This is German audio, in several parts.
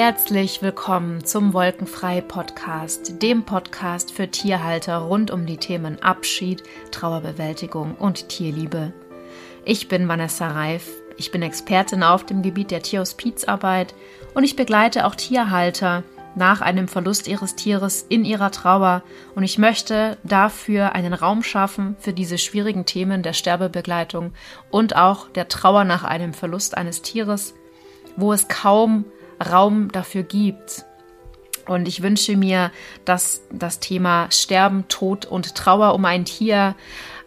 Herzlich willkommen zum Wolkenfrei Podcast, dem Podcast für Tierhalter rund um die Themen Abschied, Trauerbewältigung und Tierliebe. Ich bin Vanessa Reif, ich bin Expertin auf dem Gebiet der Tierhospizarbeit und ich begleite auch Tierhalter nach einem Verlust ihres Tieres in ihrer Trauer und ich möchte dafür einen Raum schaffen für diese schwierigen Themen der Sterbebegleitung und auch der Trauer nach einem Verlust eines Tieres, wo es kaum Raum dafür gibt. Und ich wünsche mir, dass das Thema Sterben, Tod und Trauer um ein Tier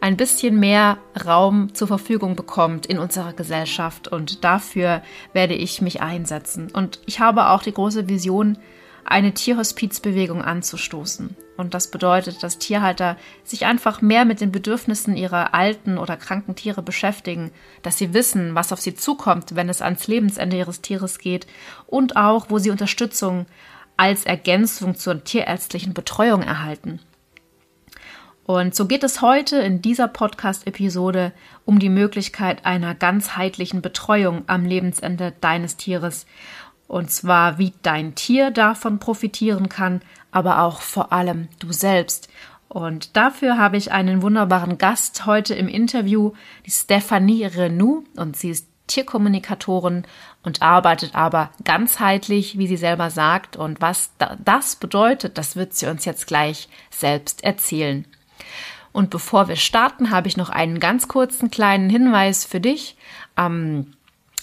ein bisschen mehr Raum zur Verfügung bekommt in unserer Gesellschaft. Und dafür werde ich mich einsetzen. Und ich habe auch die große Vision, eine Tierhospizbewegung anzustoßen. Und das bedeutet, dass Tierhalter sich einfach mehr mit den Bedürfnissen ihrer alten oder kranken Tiere beschäftigen, dass sie wissen, was auf sie zukommt, wenn es ans Lebensende ihres Tieres geht und auch, wo sie Unterstützung als Ergänzung zur tierärztlichen Betreuung erhalten. Und so geht es heute in dieser Podcast-Episode um die Möglichkeit einer ganzheitlichen Betreuung am Lebensende deines Tieres und zwar, wie dein Tier davon profitieren kann, aber auch vor allem du selbst. Und dafür habe ich einen wunderbaren Gast heute im Interview, die Stephanie Renou. Und sie ist Tierkommunikatorin und arbeitet aber ganzheitlich, wie sie selber sagt. Und was das bedeutet, das wird sie uns jetzt gleich selbst erzählen. Und bevor wir starten, habe ich noch einen ganz kurzen kleinen Hinweis für dich. Am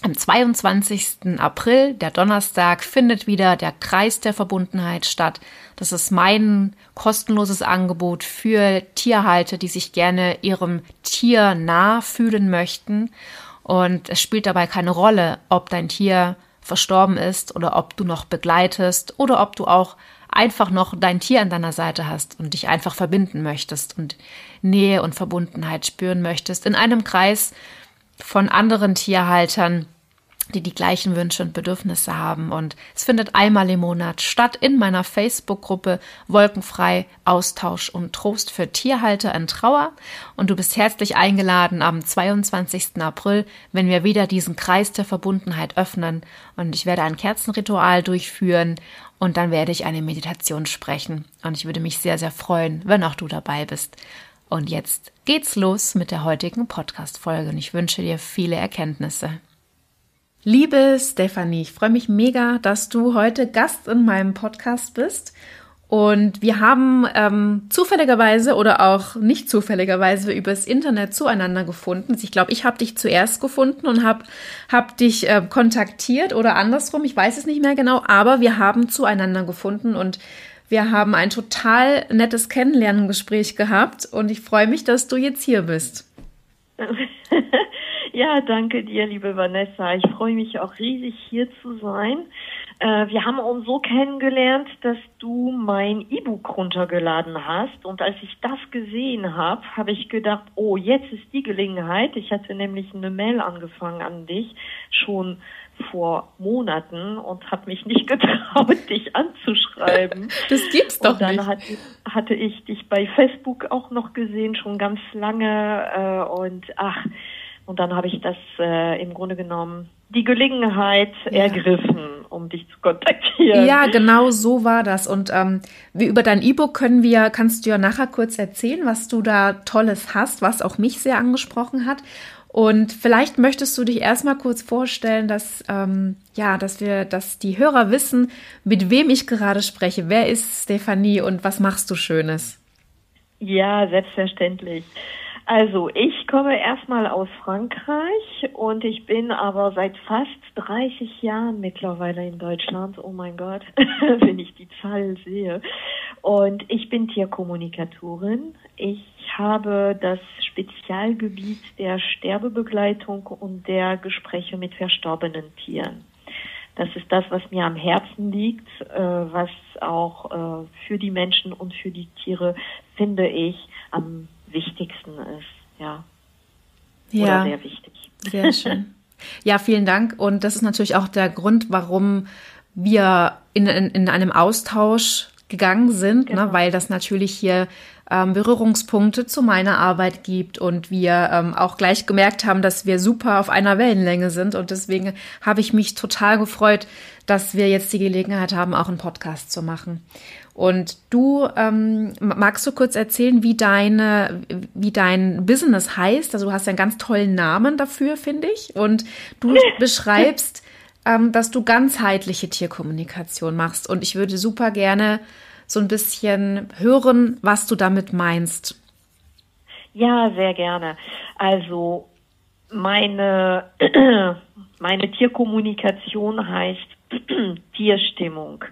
am 22. April, der Donnerstag, findet wieder der Kreis der Verbundenheit statt. Das ist mein kostenloses Angebot für Tierhalter, die sich gerne ihrem Tier nah fühlen möchten. Und es spielt dabei keine Rolle, ob dein Tier verstorben ist oder ob du noch begleitest oder ob du auch einfach noch dein Tier an deiner Seite hast und dich einfach verbinden möchtest und Nähe und Verbundenheit spüren möchtest in einem Kreis, von anderen Tierhaltern, die die gleichen Wünsche und Bedürfnisse haben. Und es findet einmal im Monat statt in meiner Facebook-Gruppe Wolkenfrei Austausch und Trost für Tierhalter in Trauer. Und du bist herzlich eingeladen am 22. April, wenn wir wieder diesen Kreis der Verbundenheit öffnen. Und ich werde ein Kerzenritual durchführen und dann werde ich eine Meditation sprechen. Und ich würde mich sehr, sehr freuen, wenn auch du dabei bist. Und jetzt geht's los mit der heutigen Podcast-Folge und ich wünsche dir viele Erkenntnisse. Liebe Stefanie, ich freue mich mega, dass du heute Gast in meinem Podcast bist. Und wir haben ähm, zufälligerweise oder auch nicht zufälligerweise übers Internet zueinander gefunden. Ich glaube, ich habe dich zuerst gefunden und habe hab dich äh, kontaktiert oder andersrum. Ich weiß es nicht mehr genau, aber wir haben zueinander gefunden und wir haben ein total nettes Kennenlerngespräch gehabt und ich freue mich, dass du jetzt hier bist. Ja, danke dir, liebe Vanessa. Ich freue mich auch riesig, hier zu sein. Äh, wir haben uns so kennengelernt, dass du mein E-Book runtergeladen hast. Und als ich das gesehen habe, habe ich gedacht, oh, jetzt ist die Gelegenheit. Ich hatte nämlich eine Mail angefangen an dich, schon vor Monaten und habe mich nicht getraut, dich anzuschreiben. Das gibt's doch und dann nicht. Hatte, hatte ich dich bei Facebook auch noch gesehen, schon ganz lange. Äh, und ach, und dann habe ich das äh, im Grunde genommen die Gelegenheit ja. ergriffen, um dich zu kontaktieren. Ja, genau so war das. Und ähm, wie über dein E-Book können wir, kannst du ja nachher kurz erzählen, was du da Tolles hast, was auch mich sehr angesprochen hat. Und vielleicht möchtest du dich erstmal kurz vorstellen, dass ähm, ja, dass wir, dass die Hörer wissen, mit wem ich gerade spreche. Wer ist Stefanie und was machst du Schönes? Ja, selbstverständlich. Also ich komme erstmal aus Frankreich und ich bin aber seit fast 30 Jahren mittlerweile in Deutschland. Oh mein Gott, wenn ich die Zahl sehe. Und ich bin Tierkommunikatorin. Ich habe das Spezialgebiet der Sterbebegleitung und der Gespräche mit verstorbenen Tieren. Das ist das, was mir am Herzen liegt, äh, was auch äh, für die Menschen und für die Tiere, finde ich, am wichtigsten ist, ja. Ja. Oder sehr wichtig. Sehr schön. Ja, vielen Dank. Und das ist natürlich auch der Grund, warum wir in, in, in einem Austausch gegangen sind, ne, genau. ne, weil das natürlich hier ähm, Berührungspunkte zu meiner Arbeit gibt und wir ähm, auch gleich gemerkt haben, dass wir super auf einer Wellenlänge sind und deswegen habe ich mich total gefreut, dass wir jetzt die Gelegenheit haben, auch einen Podcast zu machen. Und du ähm, magst du kurz erzählen, wie deine, wie dein Business heißt? Also du hast ja einen ganz tollen Namen dafür, finde ich. Und du beschreibst, ähm, dass du ganzheitliche Tierkommunikation machst. Und ich würde super gerne so ein bisschen hören, was du damit meinst. Ja, sehr gerne. Also meine, meine Tierkommunikation heißt Tierstimmung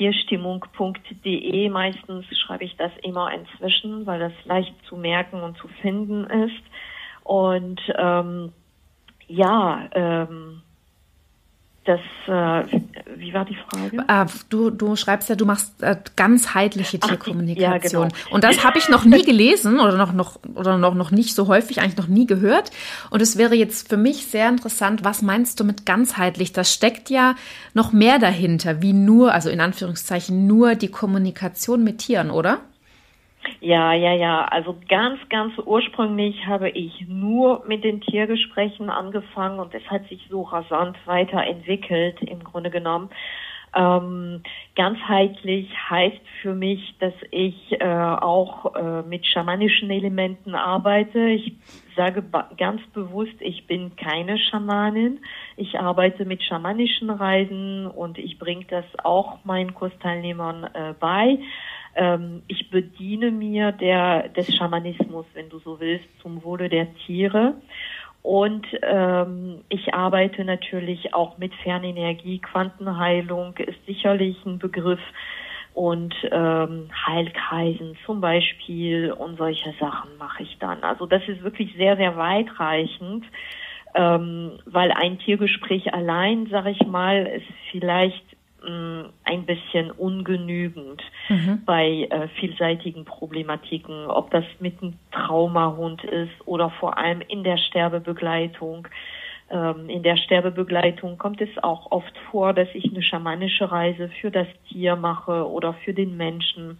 tierstimmung.de. Meistens schreibe ich das immer inzwischen, weil das leicht zu merken und zu finden ist. Und ähm, ja, ähm, das, äh, wie war die Frage? Ah, du, du schreibst ja, du machst äh, ganzheitliche Tierkommunikation. Ja, genau. Und das habe ich noch nie gelesen oder noch, noch, oder noch, noch nicht so häufig, eigentlich noch nie gehört. Und es wäre jetzt für mich sehr interessant, was meinst du mit ganzheitlich? Das steckt ja noch mehr dahinter, wie nur, also in Anführungszeichen, nur die Kommunikation mit Tieren, oder? Ja, ja, ja. Also ganz, ganz ursprünglich habe ich nur mit den Tiergesprächen angefangen und es hat sich so rasant weiterentwickelt im Grunde genommen. Ähm, ganzheitlich heißt für mich, dass ich äh, auch äh, mit schamanischen Elementen arbeite. Ich sage ganz bewusst, ich bin keine Schamanin. Ich arbeite mit schamanischen Reisen und ich bringe das auch meinen Kursteilnehmern äh, bei. Ähm, ich bediene mir der, des Schamanismus, wenn du so willst, zum Wohle der Tiere. Und ähm, ich arbeite natürlich auch mit Fernenergie. Quantenheilung ist sicherlich ein Begriff und ähm, Heilkreisen zum Beispiel und solche Sachen mache ich dann. Also das ist wirklich sehr, sehr weitreichend, ähm, weil ein Tiergespräch allein, sage ich mal, ist vielleicht ein bisschen ungenügend mhm. bei äh, vielseitigen Problematiken, ob das mit einem Traumahund ist oder vor allem in der Sterbebegleitung. Ähm, in der Sterbebegleitung kommt es auch oft vor, dass ich eine schamanische Reise für das Tier mache oder für den Menschen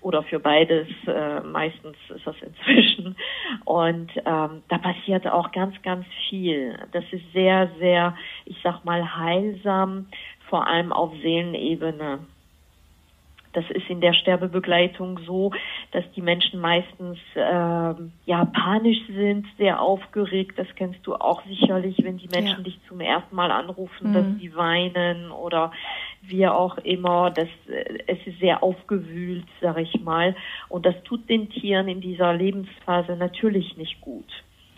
oder für beides. Äh, meistens ist das inzwischen. Und ähm, da passiert auch ganz, ganz viel. Das ist sehr, sehr, ich sag mal, heilsam vor allem auf Seelenebene. Das ist in der Sterbebegleitung so, dass die Menschen meistens äh, ja panisch sind, sehr aufgeregt. Das kennst du auch sicherlich, wenn die Menschen ja. dich zum ersten Mal anrufen, mhm. dass sie weinen oder wie auch immer. Das, äh, es ist sehr aufgewühlt, sag ich mal. Und das tut den Tieren in dieser Lebensphase natürlich nicht gut.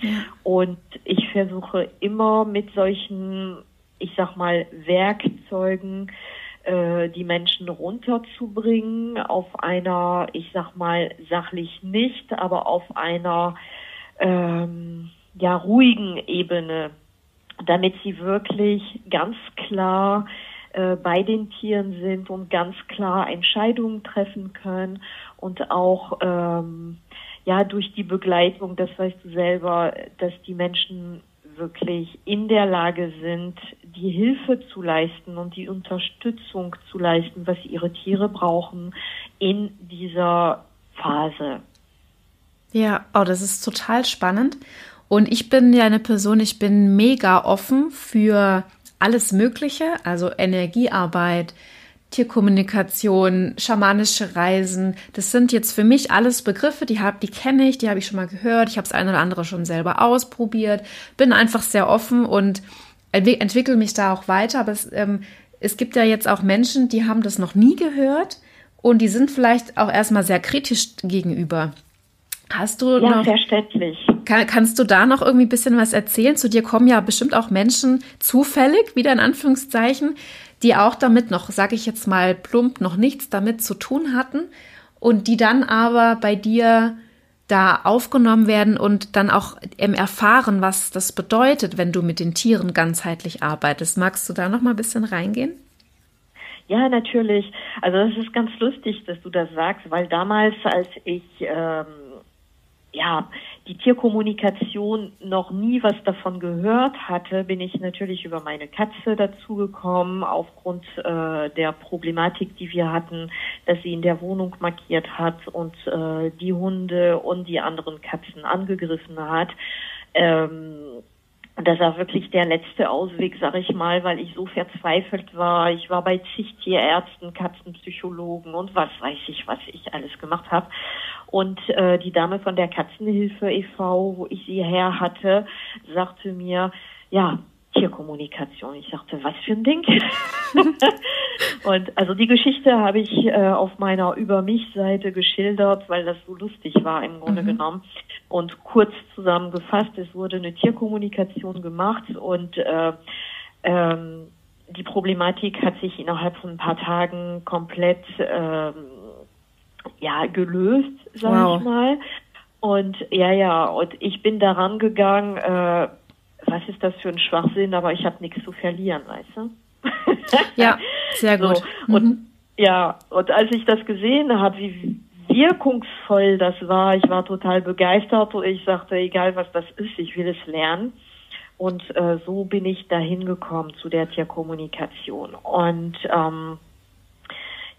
Ja. Und ich versuche immer mit solchen ich sag mal, Werkzeugen äh, die Menschen runterzubringen auf einer, ich sag mal, sachlich nicht, aber auf einer ähm, ja ruhigen Ebene, damit sie wirklich ganz klar äh, bei den Tieren sind und ganz klar Entscheidungen treffen können und auch ähm, ja durch die Begleitung, das weißt du selber, dass die Menschen wirklich in der Lage sind, die Hilfe zu leisten und die Unterstützung zu leisten, was ihre Tiere brauchen in dieser Phase. Ja, oh, das ist total spannend. Und ich bin ja eine Person, ich bin mega offen für alles Mögliche, also Energiearbeit, Tierkommunikation, schamanische Reisen. Das sind jetzt für mich alles Begriffe, die hab, die kenne ich, die habe ich schon mal gehört. Ich habe das eine oder andere schon selber ausprobiert. Bin einfach sehr offen und entwickle mich da auch weiter. Aber es, ähm, es gibt ja jetzt auch Menschen, die haben das noch nie gehört und die sind vielleicht auch erstmal sehr kritisch gegenüber. Hast du ja, noch, verständlich. Kann, kannst du da noch irgendwie ein bisschen was erzählen? Zu dir kommen ja bestimmt auch Menschen zufällig, wieder in Anführungszeichen, die auch damit noch, sage ich jetzt mal plump, noch nichts damit zu tun hatten und die dann aber bei dir da aufgenommen werden und dann auch erfahren, was das bedeutet, wenn du mit den Tieren ganzheitlich arbeitest. Magst du da noch mal ein bisschen reingehen? Ja, natürlich. Also es ist ganz lustig, dass du das sagst, weil damals, als ich ähm, ja, die Tierkommunikation noch nie was davon gehört hatte, bin ich natürlich über meine Katze dazugekommen, aufgrund äh, der Problematik, die wir hatten, dass sie in der Wohnung markiert hat und äh, die Hunde und die anderen Katzen angegriffen hat. Ähm, das war wirklich der letzte Ausweg, sag ich mal, weil ich so verzweifelt war. Ich war bei zig Tierärzten, Katzenpsychologen und was weiß ich, was ich alles gemacht habe. Und äh, die Dame von der Katzenhilfe e.V., wo ich sie her hatte, sagte mir, ja, Tierkommunikation. Ich sagte, was für ein Ding? und also die Geschichte habe ich äh, auf meiner Über mich-Seite geschildert, weil das so lustig war im Grunde mhm. genommen. Und kurz zusammengefasst, es wurde eine Tierkommunikation gemacht und äh, ähm, die Problematik hat sich innerhalb von ein paar Tagen komplett ähm, ja gelöst, sag wow. ich mal. Und ja, ja, und ich bin daran gegangen, äh, was ist das für ein Schwachsinn, aber ich habe nichts zu verlieren, weißt du? ja, sehr gut. So, mhm. Und ja, und als ich das gesehen habe, wie wirkungsvoll das war, ich war total begeistert und ich sagte, egal was das ist, ich will es lernen. Und äh, so bin ich dahin gekommen zu der Tierkommunikation. Und ähm,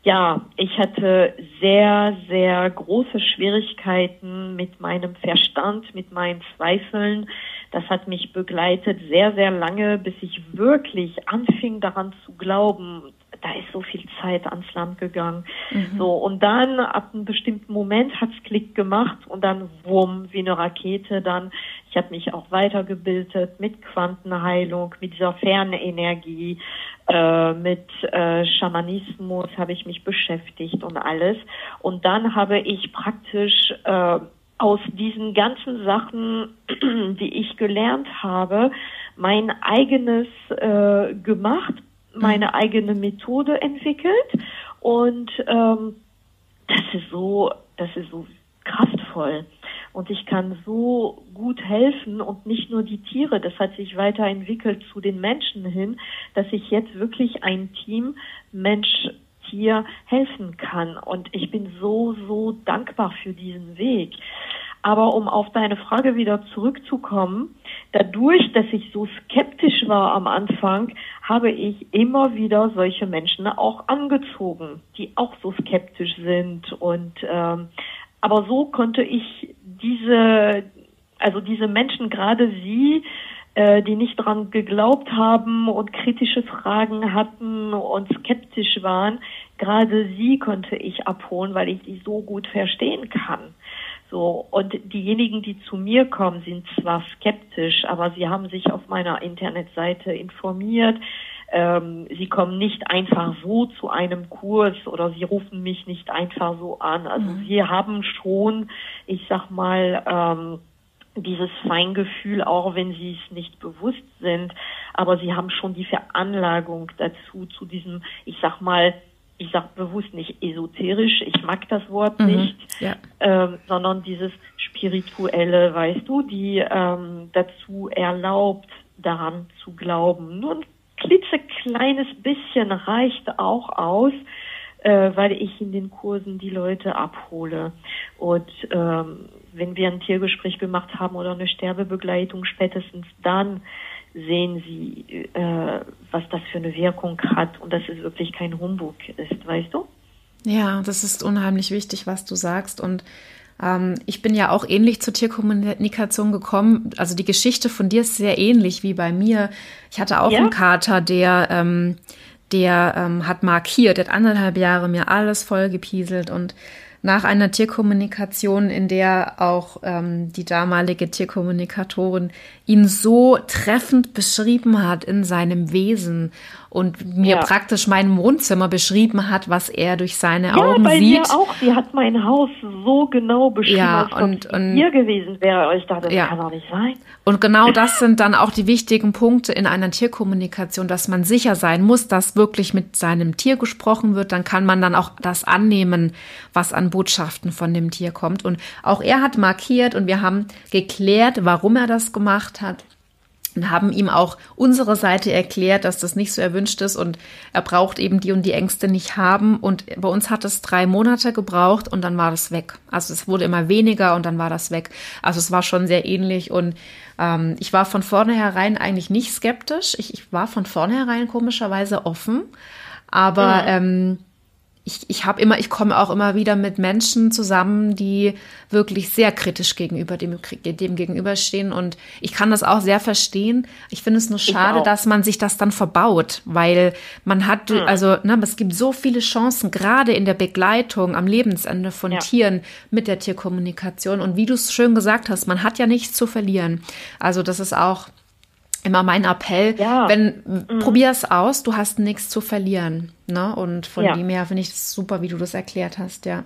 ja, ich hatte sehr, sehr große Schwierigkeiten mit meinem Verstand, mit meinen Zweifeln. Das hat mich begleitet sehr, sehr lange, bis ich wirklich anfing daran zu glauben, da ist so viel Zeit ans Land gegangen. Mhm. So, und dann ab einem bestimmten Moment hat's Klick gemacht und dann wumm, wie eine Rakete dann. Ich habe mich auch weitergebildet mit Quantenheilung, mit dieser Fernenergie, äh, mit äh, Schamanismus habe ich mich beschäftigt und alles. Und dann habe ich praktisch äh, aus diesen ganzen Sachen, die ich gelernt habe, mein eigenes äh, gemacht, meine mhm. eigene Methode entwickelt und ähm, das ist so, das ist so kraftvoll und ich kann so gut helfen und nicht nur die Tiere, das hat sich weiterentwickelt zu den Menschen hin, dass ich jetzt wirklich ein Team Mensch Tier helfen kann und ich bin so so dankbar für diesen Weg. Aber um auf deine Frage wieder zurückzukommen, dadurch, dass ich so skeptisch war am Anfang, habe ich immer wieder solche Menschen auch angezogen, die auch so skeptisch sind. Und ähm, aber so konnte ich diese, also diese Menschen, gerade sie, äh, die nicht dran geglaubt haben und kritische Fragen hatten und skeptisch waren, gerade sie konnte ich abholen, weil ich die so gut verstehen kann. So, und diejenigen, die zu mir kommen, sind zwar skeptisch, aber sie haben sich auf meiner Internetseite informiert. Ähm, sie kommen nicht einfach so zu einem Kurs oder sie rufen mich nicht einfach so an. Also mhm. sie haben schon, ich sag mal, ähm, dieses Feingefühl, auch wenn sie es nicht bewusst sind, aber sie haben schon die Veranlagung dazu, zu diesem, ich sag mal, ich sage bewusst nicht esoterisch, ich mag das Wort mhm, nicht, ja. ähm, sondern dieses spirituelle, weißt du, die ähm, dazu erlaubt, daran zu glauben. Nur ein klitzekleines bisschen reicht auch aus, äh, weil ich in den Kursen die Leute abhole. Und ähm, wenn wir ein Tiergespräch gemacht haben oder eine Sterbebegleitung, spätestens dann sehen sie, äh, was das für eine Wirkung hat und dass es wirklich kein Humbug ist, weißt du? Ja, das ist unheimlich wichtig, was du sagst. Und ähm, ich bin ja auch ähnlich zur Tierkommunikation gekommen. Also die Geschichte von dir ist sehr ähnlich wie bei mir. Ich hatte auch ja? einen Kater, der, ähm, der ähm, hat markiert, der hat anderthalb Jahre mir alles vollgepieselt und nach einer Tierkommunikation, in der auch ähm, die damalige Tierkommunikatorin ihn so treffend beschrieben hat in seinem Wesen und mir ja. praktisch mein Wohnzimmer beschrieben hat, was er durch seine ja, Augen bei sieht. Mir auch. Sie hat mein Haus so genau beschrieben, ja, als und, ob und, hier gewesen wäre. Ich dachte, das ja. kann doch nicht sein. Und genau das sind dann auch die wichtigen Punkte in einer Tierkommunikation, dass man sicher sein muss, dass wirklich mit seinem Tier gesprochen wird. Dann kann man dann auch das annehmen, was an Botschaften von dem Tier kommt. Und auch er hat markiert und wir haben geklärt, warum er das gemacht hat und haben ihm auch unsere Seite erklärt, dass das nicht so erwünscht ist und er braucht eben die und die Ängste nicht haben. Und bei uns hat es drei Monate gebraucht und dann war das weg. Also es wurde immer weniger und dann war das weg. Also es war schon sehr ähnlich und ähm, ich war von vornherein eigentlich nicht skeptisch. Ich, ich war von vornherein komischerweise offen, aber mhm. ähm, ich, ich habe immer, ich komme auch immer wieder mit Menschen zusammen, die wirklich sehr kritisch gegenüber dem, dem gegenüberstehen. Und ich kann das auch sehr verstehen. Ich finde es nur schade, dass man sich das dann verbaut, weil man hat, hm. also, ne, es gibt so viele Chancen, gerade in der Begleitung am Lebensende von ja. Tieren mit der Tierkommunikation. Und wie du es schön gesagt hast, man hat ja nichts zu verlieren. Also, das ist auch immer mein Appell, ja. wenn mhm. probier es aus, du hast nichts zu verlieren, ne? Und von ja. dem her finde ich es super, wie du das erklärt hast, ja.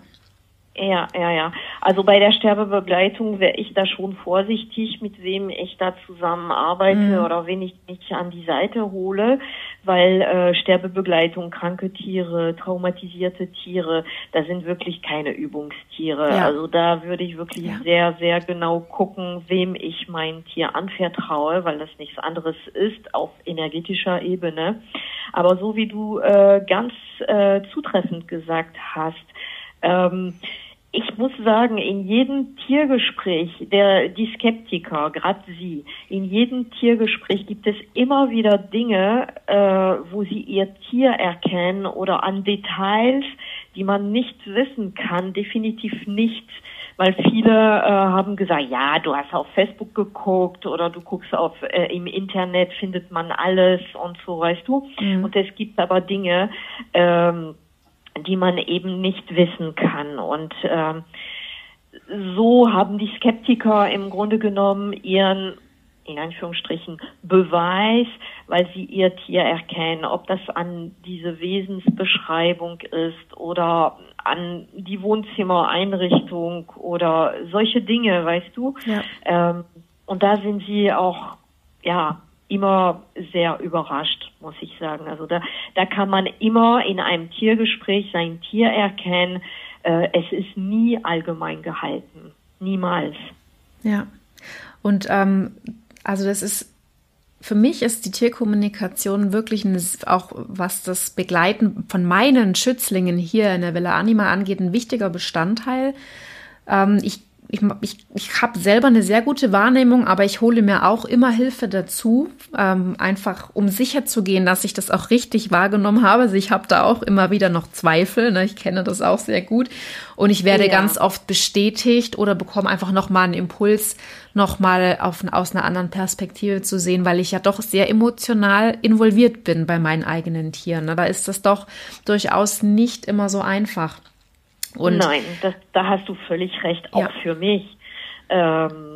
Ja, ja, ja. Also bei der Sterbebegleitung wäre ich da schon vorsichtig, mit wem ich da zusammenarbeite mhm. oder wen ich mich an die Seite hole, weil äh, Sterbebegleitung, kranke Tiere, traumatisierte Tiere, da sind wirklich keine Übungstiere. Ja. Also da würde ich wirklich ja. sehr, sehr genau gucken, wem ich mein Tier anvertraue, weil das nichts anderes ist auf energetischer Ebene. Aber so wie du äh, ganz äh, zutreffend gesagt hast, ähm, ich muss sagen, in jedem Tiergespräch, der, die Skeptiker, gerade Sie, in jedem Tiergespräch gibt es immer wieder Dinge, äh, wo Sie Ihr Tier erkennen oder an Details, die man nicht wissen kann, definitiv nicht. Weil viele äh, haben gesagt, ja, du hast auf Facebook geguckt oder du guckst auf äh, im Internet findet man alles und so, weißt du. Mhm. Und es gibt aber Dinge, ähm, die man eben nicht wissen kann. Und äh, so haben die Skeptiker im Grunde genommen ihren in Anführungsstrichen Beweis, weil sie ihr Tier erkennen, ob das an diese Wesensbeschreibung ist oder an die Wohnzimmereinrichtung oder solche Dinge, weißt du. Ja. Ähm, und da sind sie auch ja immer sehr überrascht, muss ich sagen. Also da, da kann man immer in einem Tiergespräch sein Tier erkennen. Äh, es ist nie allgemein gehalten. Niemals. Ja. Und ähm, also das ist für mich ist die Tierkommunikation wirklich ein, auch was das Begleiten von meinen Schützlingen hier in der Villa Anima angeht, ein wichtiger Bestandteil. Ähm, ich ich, ich, ich habe selber eine sehr gute Wahrnehmung, aber ich hole mir auch immer Hilfe dazu, ähm, einfach um sicher zu gehen, dass ich das auch richtig wahrgenommen habe. Also ich habe da auch immer wieder noch Zweifel, ne? ich kenne das auch sehr gut und ich werde ja. ganz oft bestätigt oder bekomme einfach nochmal einen Impuls, nochmal aus einer anderen Perspektive zu sehen, weil ich ja doch sehr emotional involviert bin bei meinen eigenen Tieren. Ne? Da ist das doch durchaus nicht immer so einfach. Und Nein, das, da hast du völlig recht, auch ja. für mich. Ähm,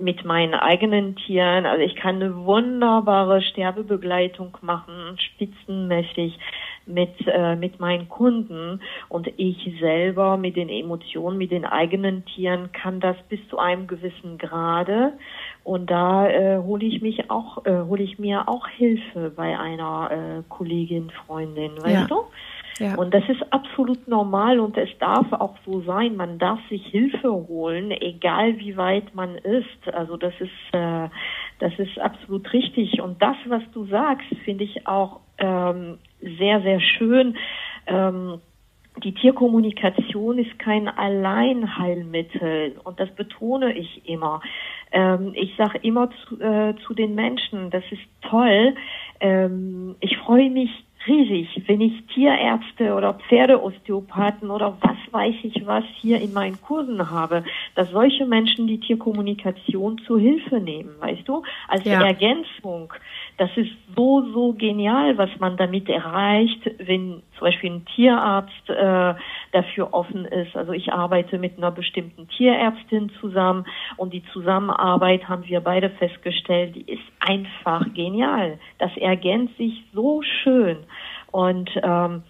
mit meinen eigenen Tieren, also ich kann eine wunderbare Sterbebegleitung machen, spitzenmäßig mit, äh, mit meinen Kunden und ich selber mit den Emotionen, mit den eigenen Tieren kann das bis zu einem gewissen Grade und da äh, hole ich mich auch, äh, hole ich mir auch Hilfe bei einer äh, Kollegin, Freundin, weißt ja. du? Ja. Und das ist absolut normal und es darf auch so sein. Man darf sich Hilfe holen, egal wie weit man ist. Also das ist, äh, das ist absolut richtig. Und das, was du sagst, finde ich auch ähm, sehr, sehr schön. Ähm, die Tierkommunikation ist kein Alleinheilmittel und das betone ich immer. Ähm, ich sage immer zu, äh, zu den Menschen, das ist toll. Ähm, ich freue mich riesig, wenn ich Tierärzte oder Pferdeosteopathen oder was weiß ich was hier in meinen Kursen habe, dass solche Menschen die Tierkommunikation zu Hilfe nehmen, weißt du, als ja. Ergänzung. Das ist so, so genial, was man damit erreicht, wenn zum Beispiel ein Tierarzt äh, dafür offen ist. Also ich arbeite mit einer bestimmten Tierärztin zusammen und die Zusammenarbeit haben wir beide festgestellt, die ist einfach genial. Das ergänzt sich so schön. Und ähm,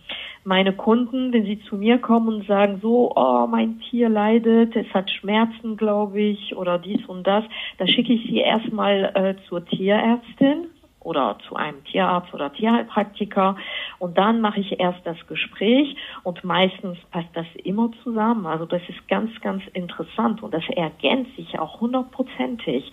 meine Kunden, wenn sie zu mir kommen und sagen so, oh, mein Tier leidet, es hat Schmerzen, glaube ich, oder dies und das, da schicke ich sie erstmal äh, zur Tierärztin oder zu einem Tierarzt oder Tierheilpraktiker und dann mache ich erst das Gespräch und meistens passt das immer zusammen. Also das ist ganz, ganz interessant und das ergänzt sich auch hundertprozentig.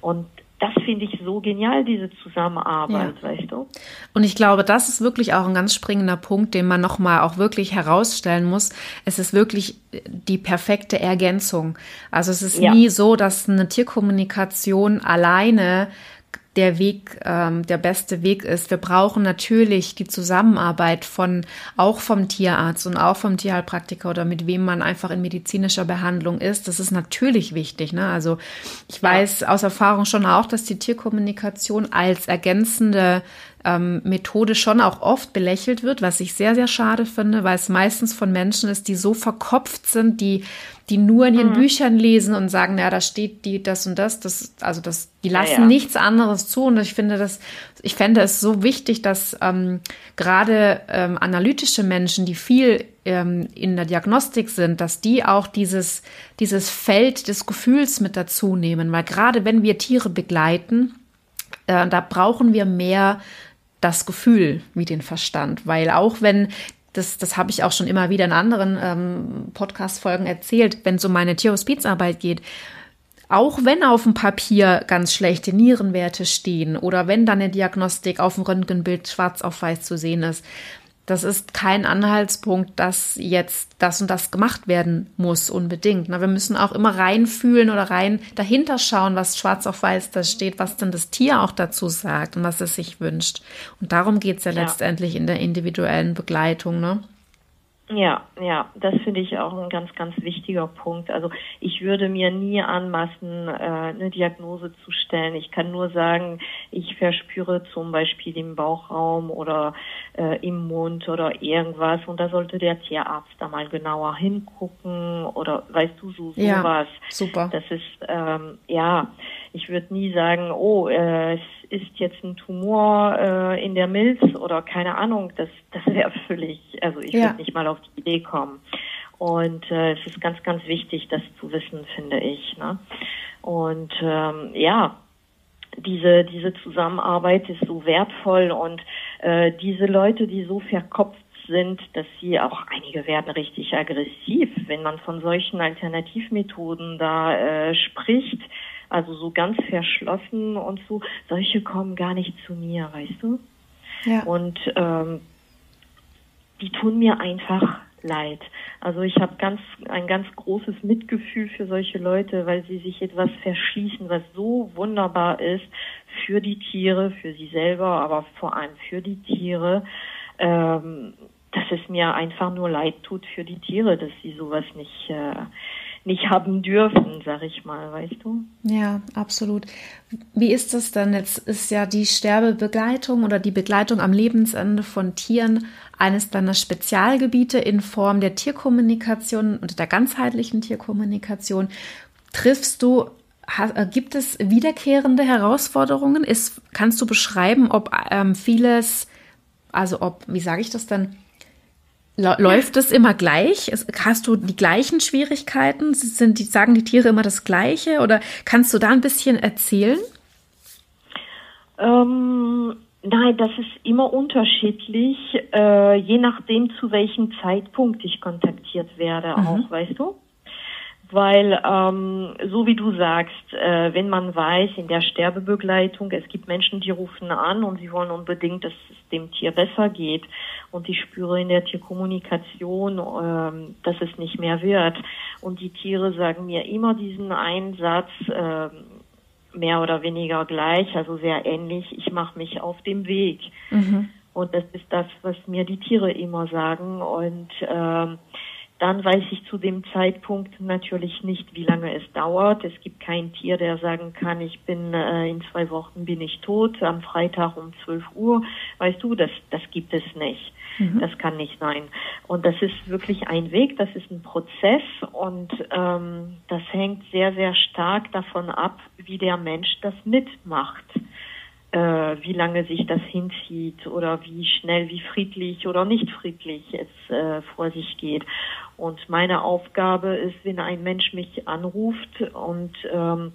Und das finde ich so genial, diese Zusammenarbeit, ja. weißt du? Und ich glaube, das ist wirklich auch ein ganz springender Punkt, den man nochmal auch wirklich herausstellen muss. Es ist wirklich die perfekte Ergänzung. Also es ist ja. nie so, dass eine Tierkommunikation alleine der Weg, ähm, der beste Weg ist. Wir brauchen natürlich die Zusammenarbeit von, auch vom Tierarzt und auch vom Tierheilpraktiker oder mit wem man einfach in medizinischer Behandlung ist. Das ist natürlich wichtig. Ne? Also ich weiß aus Erfahrung schon auch, dass die Tierkommunikation als ergänzende ähm, Methode schon auch oft belächelt wird, was ich sehr, sehr schade finde, weil es meistens von Menschen ist, die so verkopft sind, die, die nur in ihren mhm. Büchern lesen und sagen, ja, da steht die, das und das, das, also das, die lassen ja, ja. nichts anderes zu. Und ich finde das, ich fände es so wichtig, dass ähm, gerade ähm, analytische Menschen, die viel ähm, in der Diagnostik sind, dass die auch dieses, dieses Feld des Gefühls mit dazu nehmen. Weil gerade wenn wir Tiere begleiten, äh, da brauchen wir mehr das Gefühl wie den Verstand, weil auch wenn das, das habe ich auch schon immer wieder in anderen ähm, Podcast-Folgen erzählt, wenn es um meine Tierhospizarbeit geht, auch wenn auf dem Papier ganz schlechte Nierenwerte stehen oder wenn dann eine Diagnostik auf dem Röntgenbild schwarz auf weiß zu sehen ist, das ist kein Anhaltspunkt, dass jetzt das und das gemacht werden muss unbedingt. wir müssen auch immer reinfühlen oder rein dahinter schauen, was schwarz auf weiß da steht, was denn das Tier auch dazu sagt und was es sich wünscht. Und darum geht es ja, ja, letztendlich in der individuellen Begleitung. Ne? Ja, ja, das finde ich auch ein ganz, ganz wichtiger Punkt. Also ich würde mir nie anmaßen, äh, eine Diagnose zu stellen. Ich kann nur sagen, ich verspüre zum Beispiel im Bauchraum oder äh, im Mund oder irgendwas und da sollte der Tierarzt da mal genauer hingucken oder weißt du so sowas. Ja, super. Das ist ähm, ja, ich würde nie sagen, oh, äh, ist jetzt ein Tumor äh, in der Milz oder keine Ahnung, das, das wäre völlig, also ich ja. würde nicht mal auf die Idee kommen. Und äh, es ist ganz, ganz wichtig, das zu wissen, finde ich. Ne? Und ähm, ja, diese, diese Zusammenarbeit ist so wertvoll und äh, diese Leute, die so verkopft sind, dass sie auch einige werden richtig aggressiv, wenn man von solchen Alternativmethoden da äh, spricht also so ganz verschlossen und so. Solche kommen gar nicht zu mir, weißt du? Ja. Und ähm, die tun mir einfach leid. Also ich habe ganz ein ganz großes Mitgefühl für solche Leute, weil sie sich etwas verschließen, was so wunderbar ist für die Tiere, für sie selber, aber vor allem für die Tiere. Ähm, dass es mir einfach nur leid tut für die Tiere, dass sie sowas nicht äh, nicht haben dürfen, sag ich mal, weißt du? Ja, absolut. Wie ist das denn? Jetzt ist ja die Sterbebegleitung oder die Begleitung am Lebensende von Tieren eines deiner Spezialgebiete in Form der Tierkommunikation und der ganzheitlichen Tierkommunikation. Triffst du äh, Gibt es wiederkehrende Herausforderungen? Ist, kannst du beschreiben, ob ähm, vieles, also ob, wie sage ich das denn, Läuft es immer gleich? Hast du die gleichen Schwierigkeiten? Sind die, sagen die Tiere immer das Gleiche? Oder kannst du da ein bisschen erzählen? Ähm, nein, das ist immer unterschiedlich, äh, je nachdem, zu welchem Zeitpunkt ich kontaktiert werde, mhm. auch, weißt du? Weil ähm, so wie du sagst, äh, wenn man weiß in der Sterbebegleitung, es gibt Menschen, die rufen an und sie wollen unbedingt, dass es dem Tier besser geht und ich spüre in der Tierkommunikation, ähm, dass es nicht mehr wird und die Tiere sagen mir immer diesen Einsatz äh, mehr oder weniger gleich, also sehr ähnlich. Ich mache mich auf dem Weg mhm. und das ist das, was mir die Tiere immer sagen und ähm, dann weiß ich zu dem Zeitpunkt natürlich nicht, wie lange es dauert. Es gibt kein Tier, der sagen kann, ich bin äh, in zwei Wochen bin ich tot, am Freitag um 12 Uhr. Weißt du, das, das gibt es nicht. Mhm. Das kann nicht sein. Und das ist wirklich ein Weg, das ist ein Prozess und ähm, das hängt sehr, sehr stark davon ab, wie der Mensch das mitmacht wie lange sich das hinzieht oder wie schnell, wie friedlich oder nicht friedlich es äh, vor sich geht. Und meine Aufgabe ist, wenn ein Mensch mich anruft und ähm,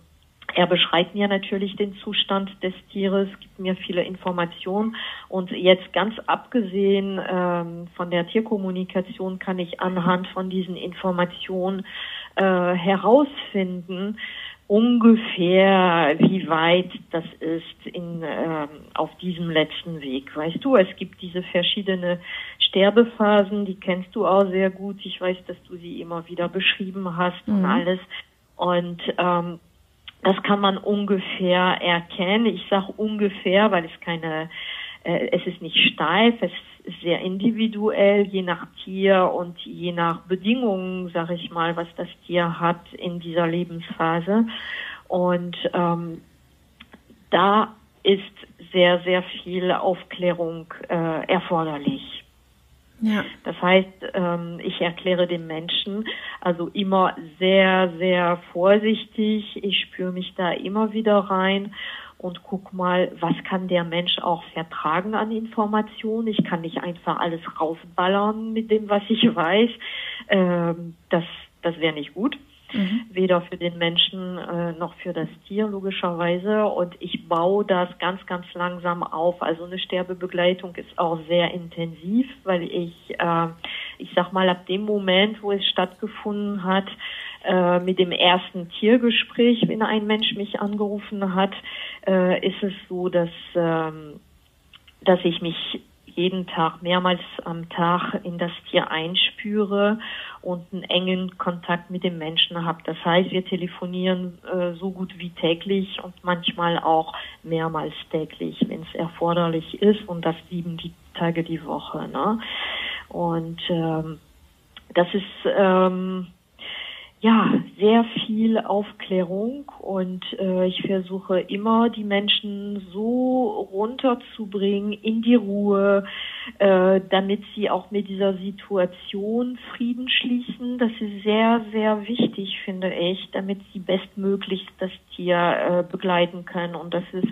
er beschreibt mir natürlich den Zustand des Tieres, gibt mir viele Informationen und jetzt ganz abgesehen ähm, von der Tierkommunikation kann ich anhand von diesen Informationen äh, herausfinden, ungefähr, wie weit das ist in, ähm, auf diesem letzten Weg. Weißt du, es gibt diese verschiedenen Sterbephasen, die kennst du auch sehr gut. Ich weiß, dass du sie immer wieder beschrieben hast mhm. und alles. Und ähm, das kann man ungefähr erkennen. Ich sage ungefähr, weil es keine, äh, es ist nicht steif, es sehr individuell, je nach Tier und je nach Bedingungen, sage ich mal, was das Tier hat in dieser Lebensphase. Und ähm, da ist sehr, sehr viel Aufklärung äh, erforderlich. Ja. Das heißt, ähm, ich erkläre dem Menschen also immer sehr, sehr vorsichtig. Ich spüre mich da immer wieder rein und guck mal, was kann der Mensch auch vertragen an Informationen. Ich kann nicht einfach alles rausballern mit dem, was ich weiß. Ähm, das, das wäre nicht gut. Mhm. Weder für den Menschen äh, noch für das Tier logischerweise. Und ich baue das ganz, ganz langsam auf. Also eine Sterbebegleitung ist auch sehr intensiv, weil ich, äh, ich sag mal, ab dem Moment, wo es stattgefunden hat, äh, mit dem ersten Tiergespräch, wenn ein Mensch mich angerufen hat, äh, ist es so, dass, ähm, dass ich mich jeden Tag, mehrmals am Tag in das Tier einspüre und einen engen Kontakt mit dem Menschen habe. Das heißt, wir telefonieren äh, so gut wie täglich und manchmal auch mehrmals täglich, wenn es erforderlich ist und das sieben die Tage die Woche. Ne? Und ähm, das ist ähm, ja, sehr viel Aufklärung und äh, ich versuche immer, die Menschen so runterzubringen in die Ruhe, äh, damit sie auch mit dieser Situation Frieden schließen. Das ist sehr, sehr wichtig, finde ich, damit sie bestmöglichst das Tier äh, begleiten können. Und das ist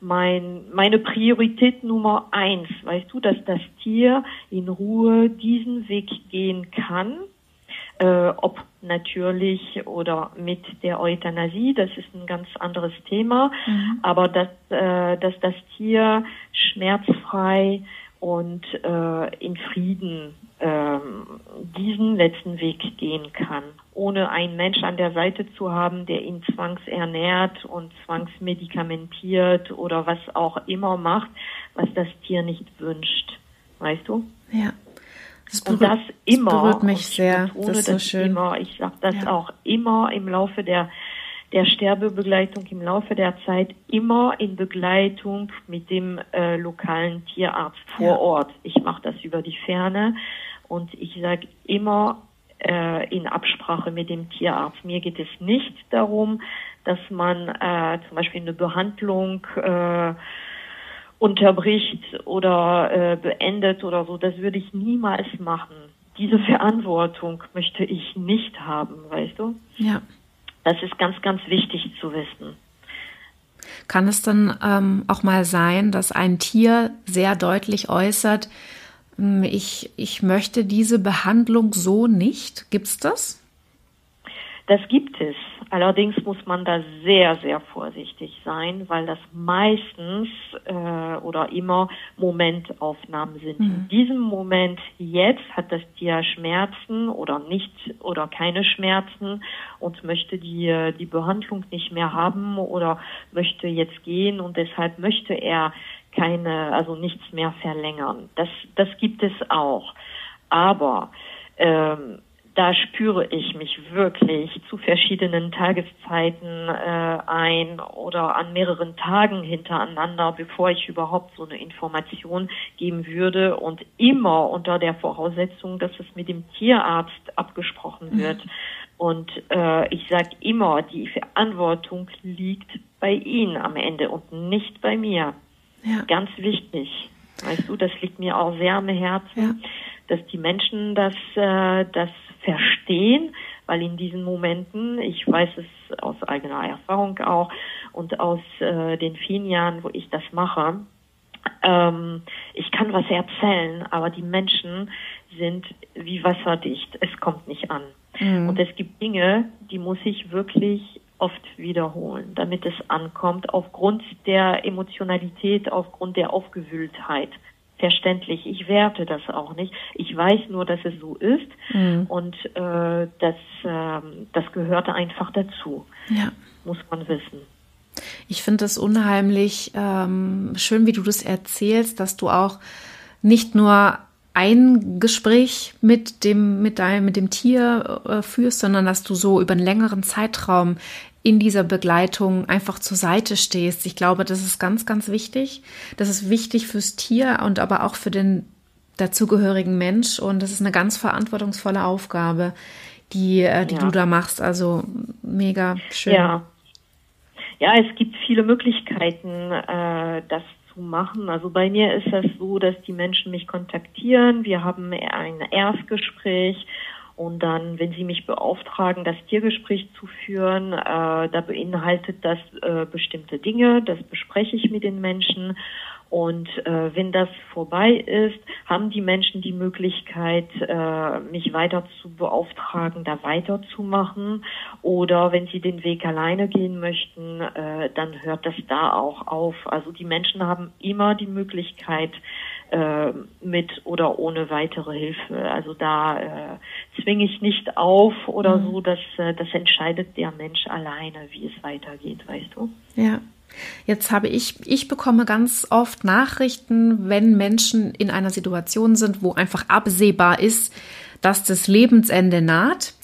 mein, meine Priorität Nummer eins, weißt du, dass das Tier in Ruhe diesen Weg gehen kann äh, ob natürlich oder mit der Euthanasie, das ist ein ganz anderes Thema, mhm. aber dass, äh, dass das Tier schmerzfrei und äh, in Frieden äh, diesen letzten Weg gehen kann, ohne einen Mensch an der Seite zu haben, der ihn zwangsernährt und zwangsmedikamentiert oder was auch immer macht, was das Tier nicht wünscht. Weißt du? Ja. Das berührt, und das immer. Das berührt mich sehr. das ist so schön. Immer, ich sage das ja. auch immer im Laufe der der Sterbebegleitung im Laufe der Zeit immer in Begleitung mit dem äh, lokalen Tierarzt vor ja. Ort. Ich mache das über die Ferne und ich sage immer äh, in Absprache mit dem Tierarzt. Mir geht es nicht darum, dass man äh, zum Beispiel eine Behandlung äh, unterbricht oder äh, beendet oder so. Das würde ich niemals machen. Diese Verantwortung möchte ich nicht haben, weißt du? Ja. Das ist ganz, ganz wichtig zu wissen. Kann es dann ähm, auch mal sein, dass ein Tier sehr deutlich äußert, hm, ich, ich möchte diese Behandlung so nicht? Gibt's das? Das gibt es. Allerdings muss man da sehr, sehr vorsichtig sein, weil das meistens äh, oder immer Momentaufnahmen sind. Mhm. In diesem Moment jetzt hat das Tier Schmerzen oder nicht oder keine Schmerzen und möchte die, die Behandlung nicht mehr haben oder möchte jetzt gehen und deshalb möchte er keine, also nichts mehr verlängern. Das, das gibt es auch. Aber ähm, da spüre ich mich wirklich zu verschiedenen Tageszeiten äh, ein oder an mehreren Tagen hintereinander, bevor ich überhaupt so eine Information geben würde und immer unter der Voraussetzung, dass es mit dem Tierarzt abgesprochen mhm. wird. Mhm. Und äh, ich sage immer, die Verantwortung liegt bei Ihnen am Ende und nicht bei mir. Ja. Ganz wichtig. Weißt du, das liegt mir auch sehr am Herzen, ja. dass die Menschen das, äh, das verstehen, weil in diesen Momenten, ich weiß es aus eigener Erfahrung auch und aus äh, den vielen Jahren, wo ich das mache, ähm, ich kann was erzählen, aber die Menschen sind wie wasserdicht. Es kommt nicht an. Mhm. Und es gibt Dinge, die muss ich wirklich oft wiederholen, damit es ankommt, aufgrund der Emotionalität, aufgrund der Aufgewühltheit verständlich. Ich werte das auch nicht. Ich weiß nur, dass es so ist mhm. und äh, das, äh, das gehörte einfach dazu. Ja. Muss man wissen. Ich finde es unheimlich ähm, schön, wie du das erzählst, dass du auch nicht nur ein Gespräch mit dem, mit deinem, mit dem Tier äh, führst, sondern dass du so über einen längeren Zeitraum in dieser Begleitung einfach zur Seite stehst. Ich glaube, das ist ganz, ganz wichtig. Das ist wichtig fürs Tier und aber auch für den dazugehörigen Mensch. Und das ist eine ganz verantwortungsvolle Aufgabe, die, äh, die ja. du da machst. Also mega schön. Ja. Ja, es gibt viele Möglichkeiten, äh, das zu machen. Also bei mir ist das so, dass die Menschen mich kontaktieren. Wir haben ein Erstgespräch und dann, wenn Sie mich beauftragen, das Tiergespräch zu führen, äh, da beinhaltet das äh, bestimmte Dinge, das bespreche ich mit den Menschen. Und äh, wenn das vorbei ist, haben die Menschen die Möglichkeit, äh, mich weiter zu beauftragen, da weiterzumachen. Oder wenn sie den Weg alleine gehen möchten, äh, dann hört das da auch auf. Also die Menschen haben immer die Möglichkeit, äh, mit oder ohne weitere Hilfe. Also da äh, zwinge ich nicht auf oder mhm. so, dass äh, das entscheidet der Mensch alleine, wie es weitergeht, weißt du? Ja. Jetzt habe ich, ich bekomme ganz oft Nachrichten, wenn Menschen in einer Situation sind, wo einfach absehbar ist, dass das Lebensende naht.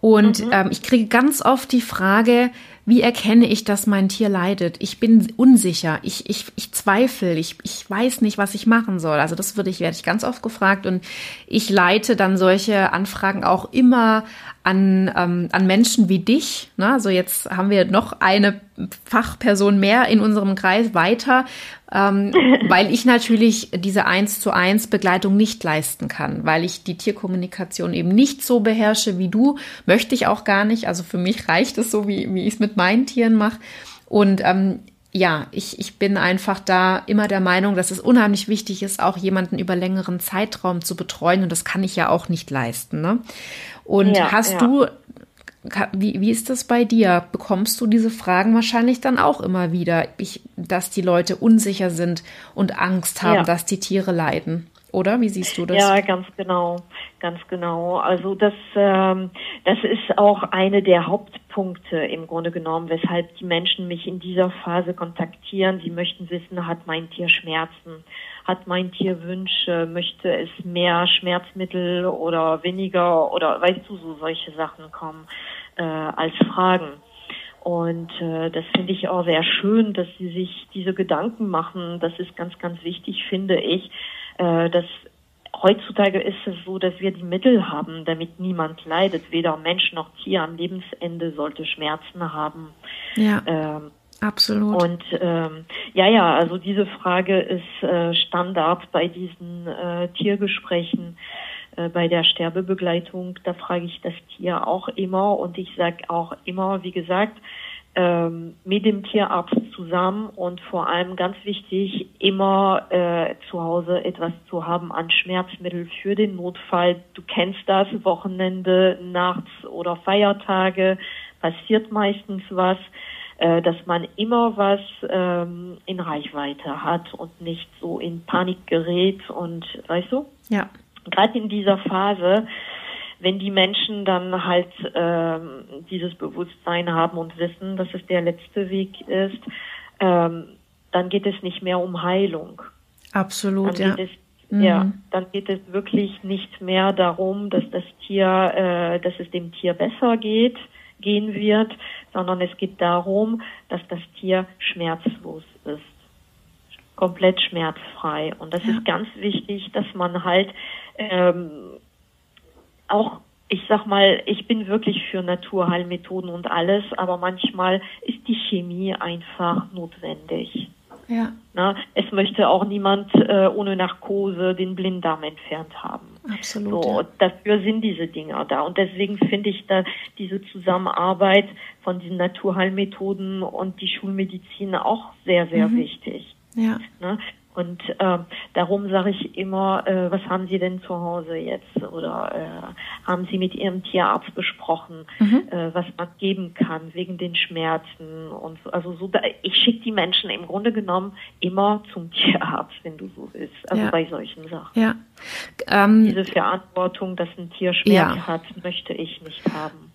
Und mhm. ähm, ich kriege ganz oft die Frage, wie erkenne ich, dass mein Tier leidet? Ich bin unsicher, ich, ich, ich zweifle, ich, ich weiß nicht, was ich machen soll. Also das würde ich, werde ich ganz oft gefragt und ich leite dann solche Anfragen auch immer an, ähm, an Menschen wie dich. Ne? Also jetzt haben wir noch eine Fachperson mehr in unserem Kreis weiter, ähm, weil ich natürlich diese eins zu eins Begleitung nicht leisten kann, weil ich die Tierkommunikation eben nicht so beherrsche wie du, möchte ich auch gar nicht. Also für mich reicht es so, wie, wie ich es mit meinen Tieren mache. Und ähm, ja, ich, ich bin einfach da immer der Meinung, dass es unheimlich wichtig ist, auch jemanden über längeren Zeitraum zu betreuen. Und das kann ich ja auch nicht leisten. Ne? Und ja, hast ja. du wie, wie ist das bei dir? Bekommst du diese Fragen wahrscheinlich dann auch immer wieder, ich, dass die Leute unsicher sind und Angst haben, ja. dass die Tiere leiden? Oder wie siehst du das? Ja, ganz genau, ganz genau. Also das, ähm, das ist auch eine der Hauptpunkte im Grunde genommen, weshalb die Menschen mich in dieser Phase kontaktieren. Sie möchten wissen, hat mein Tier Schmerzen? Hat mein Tier Wünsche? Möchte es mehr Schmerzmittel oder weniger? Oder weißt du, so solche Sachen kommen äh, als Fragen. Und äh, das finde ich auch sehr schön, dass sie sich diese Gedanken machen. Das ist ganz, ganz wichtig, finde ich, äh, dass heutzutage ist es so, dass wir die Mittel haben, damit niemand leidet. Weder Mensch noch Tier am Lebensende sollte Schmerzen haben. Ja. Ähm, Absolut. Und ähm, ja, ja, also diese Frage ist äh, Standard bei diesen äh, Tiergesprächen. Äh, bei der Sterbebegleitung, da frage ich das Tier auch immer und ich sage auch immer, wie gesagt, ähm, mit dem Tierarzt zusammen und vor allem ganz wichtig, immer äh, zu Hause etwas zu haben an Schmerzmittel für den Notfall. Du kennst das, Wochenende, nachts oder Feiertage passiert meistens was, äh, dass man immer was ähm, in Reichweite hat und nicht so in Panik gerät und weißt du? Ja gerade in dieser Phase, wenn die Menschen dann halt ähm, dieses Bewusstsein haben und wissen, dass es der letzte Weg ist, ähm, dann geht es nicht mehr um Heilung. Absolut, ja. Es, mhm. Ja, dann geht es wirklich nicht mehr darum, dass das Tier, äh, dass es dem Tier besser geht, gehen wird, sondern es geht darum, dass das Tier schmerzlos ist komplett schmerzfrei. Und das ja. ist ganz wichtig, dass man halt ähm, auch ich sag mal, ich bin wirklich für Naturheilmethoden und alles, aber manchmal ist die Chemie einfach notwendig. Ja. Na, es möchte auch niemand äh, ohne Narkose den Blinddarm entfernt haben. Absolut. So. Dafür sind diese Dinger da. Und deswegen finde ich da diese Zusammenarbeit von den Naturheilmethoden und die Schulmedizin auch sehr, sehr mhm. wichtig. Ja. Ne? Und äh, darum sage ich immer, äh, was haben Sie denn zu Hause jetzt? Oder äh, haben Sie mit Ihrem Tierarzt besprochen, mhm. äh, was man geben kann wegen den Schmerzen und so. Also so, ich schicke die Menschen im Grunde genommen immer zum Tierarzt, wenn du so willst. Also ja. bei solchen Sachen. Ja. Ähm, Diese Verantwortung, dass ein Tier Schmerz ja. hat, möchte ich nicht haben.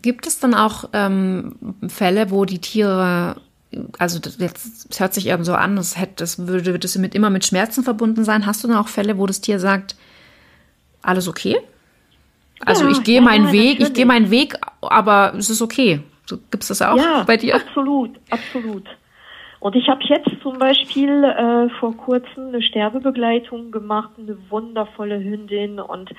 Gibt es dann auch ähm, Fälle, wo die Tiere also das, das hört sich eben so an, das, hätte, das würde das mit, immer mit Schmerzen verbunden sein. Hast du dann auch Fälle, wo das Tier sagt, alles okay? Also ja, ich gehe ja, meinen ja, Weg, ich gehe meinen Weg, aber es ist okay. Gibt es das auch ja, bei dir? Absolut, absolut. Und ich habe jetzt zum Beispiel äh, vor kurzem eine Sterbebegleitung gemacht, eine wundervolle Hündin und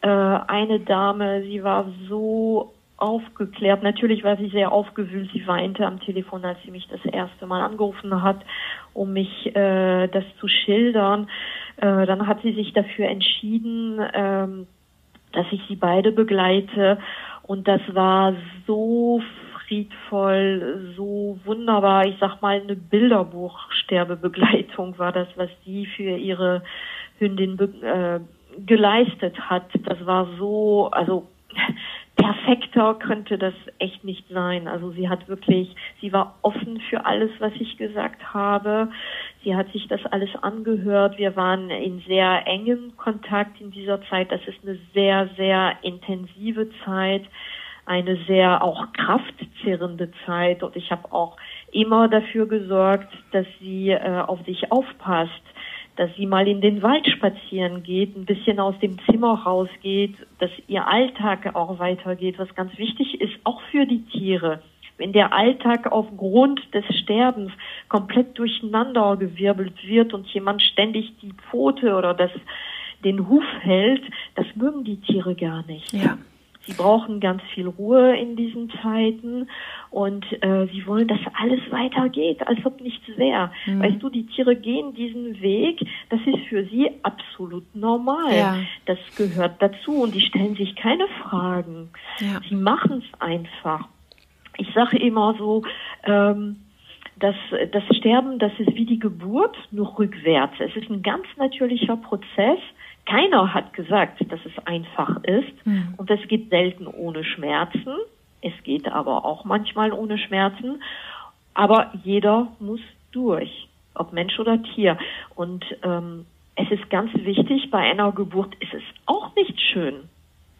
äh, eine Dame, sie war so aufgeklärt. Natürlich war sie sehr aufgewühlt. Sie weinte am Telefon, als sie mich das erste Mal angerufen hat, um mich äh, das zu schildern. Äh, dann hat sie sich dafür entschieden, ähm, dass ich sie beide begleite. Und das war so friedvoll, so wunderbar. Ich sag mal, eine Bilderbuchsterbebegleitung war das, was sie für ihre Hündin äh, geleistet hat. Das war so, also perfekter könnte das echt nicht sein. Also sie hat wirklich, sie war offen für alles, was ich gesagt habe. Sie hat sich das alles angehört. Wir waren in sehr engem Kontakt in dieser Zeit. Das ist eine sehr, sehr intensive Zeit, eine sehr auch kraftzerrende Zeit. Und ich habe auch immer dafür gesorgt, dass sie äh, auf dich aufpasst dass sie mal in den Wald spazieren geht, ein bisschen aus dem Zimmer rausgeht, dass ihr Alltag auch weitergeht, was ganz wichtig ist, auch für die Tiere. Wenn der Alltag aufgrund des Sterbens komplett durcheinandergewirbelt wird und jemand ständig die Pfote oder das, den Huf hält, das mögen die Tiere gar nicht. Ja. Sie brauchen ganz viel Ruhe in diesen Zeiten und äh, sie wollen, dass alles weitergeht, als ob nichts wäre. Mhm. Weißt du, die Tiere gehen diesen Weg, das ist für sie absolut normal. Ja. Das gehört dazu und die stellen sich keine Fragen. Ja. Sie machen es einfach. Ich sage immer so, ähm, das, das Sterben, das ist wie die Geburt, nur rückwärts. Es ist ein ganz natürlicher Prozess keiner hat gesagt, dass es einfach ist mhm. und es geht selten ohne Schmerzen. Es geht aber auch manchmal ohne Schmerzen. Aber jeder muss durch, ob Mensch oder Tier. Und ähm, es ist ganz wichtig, bei einer Geburt ist es auch nicht schön.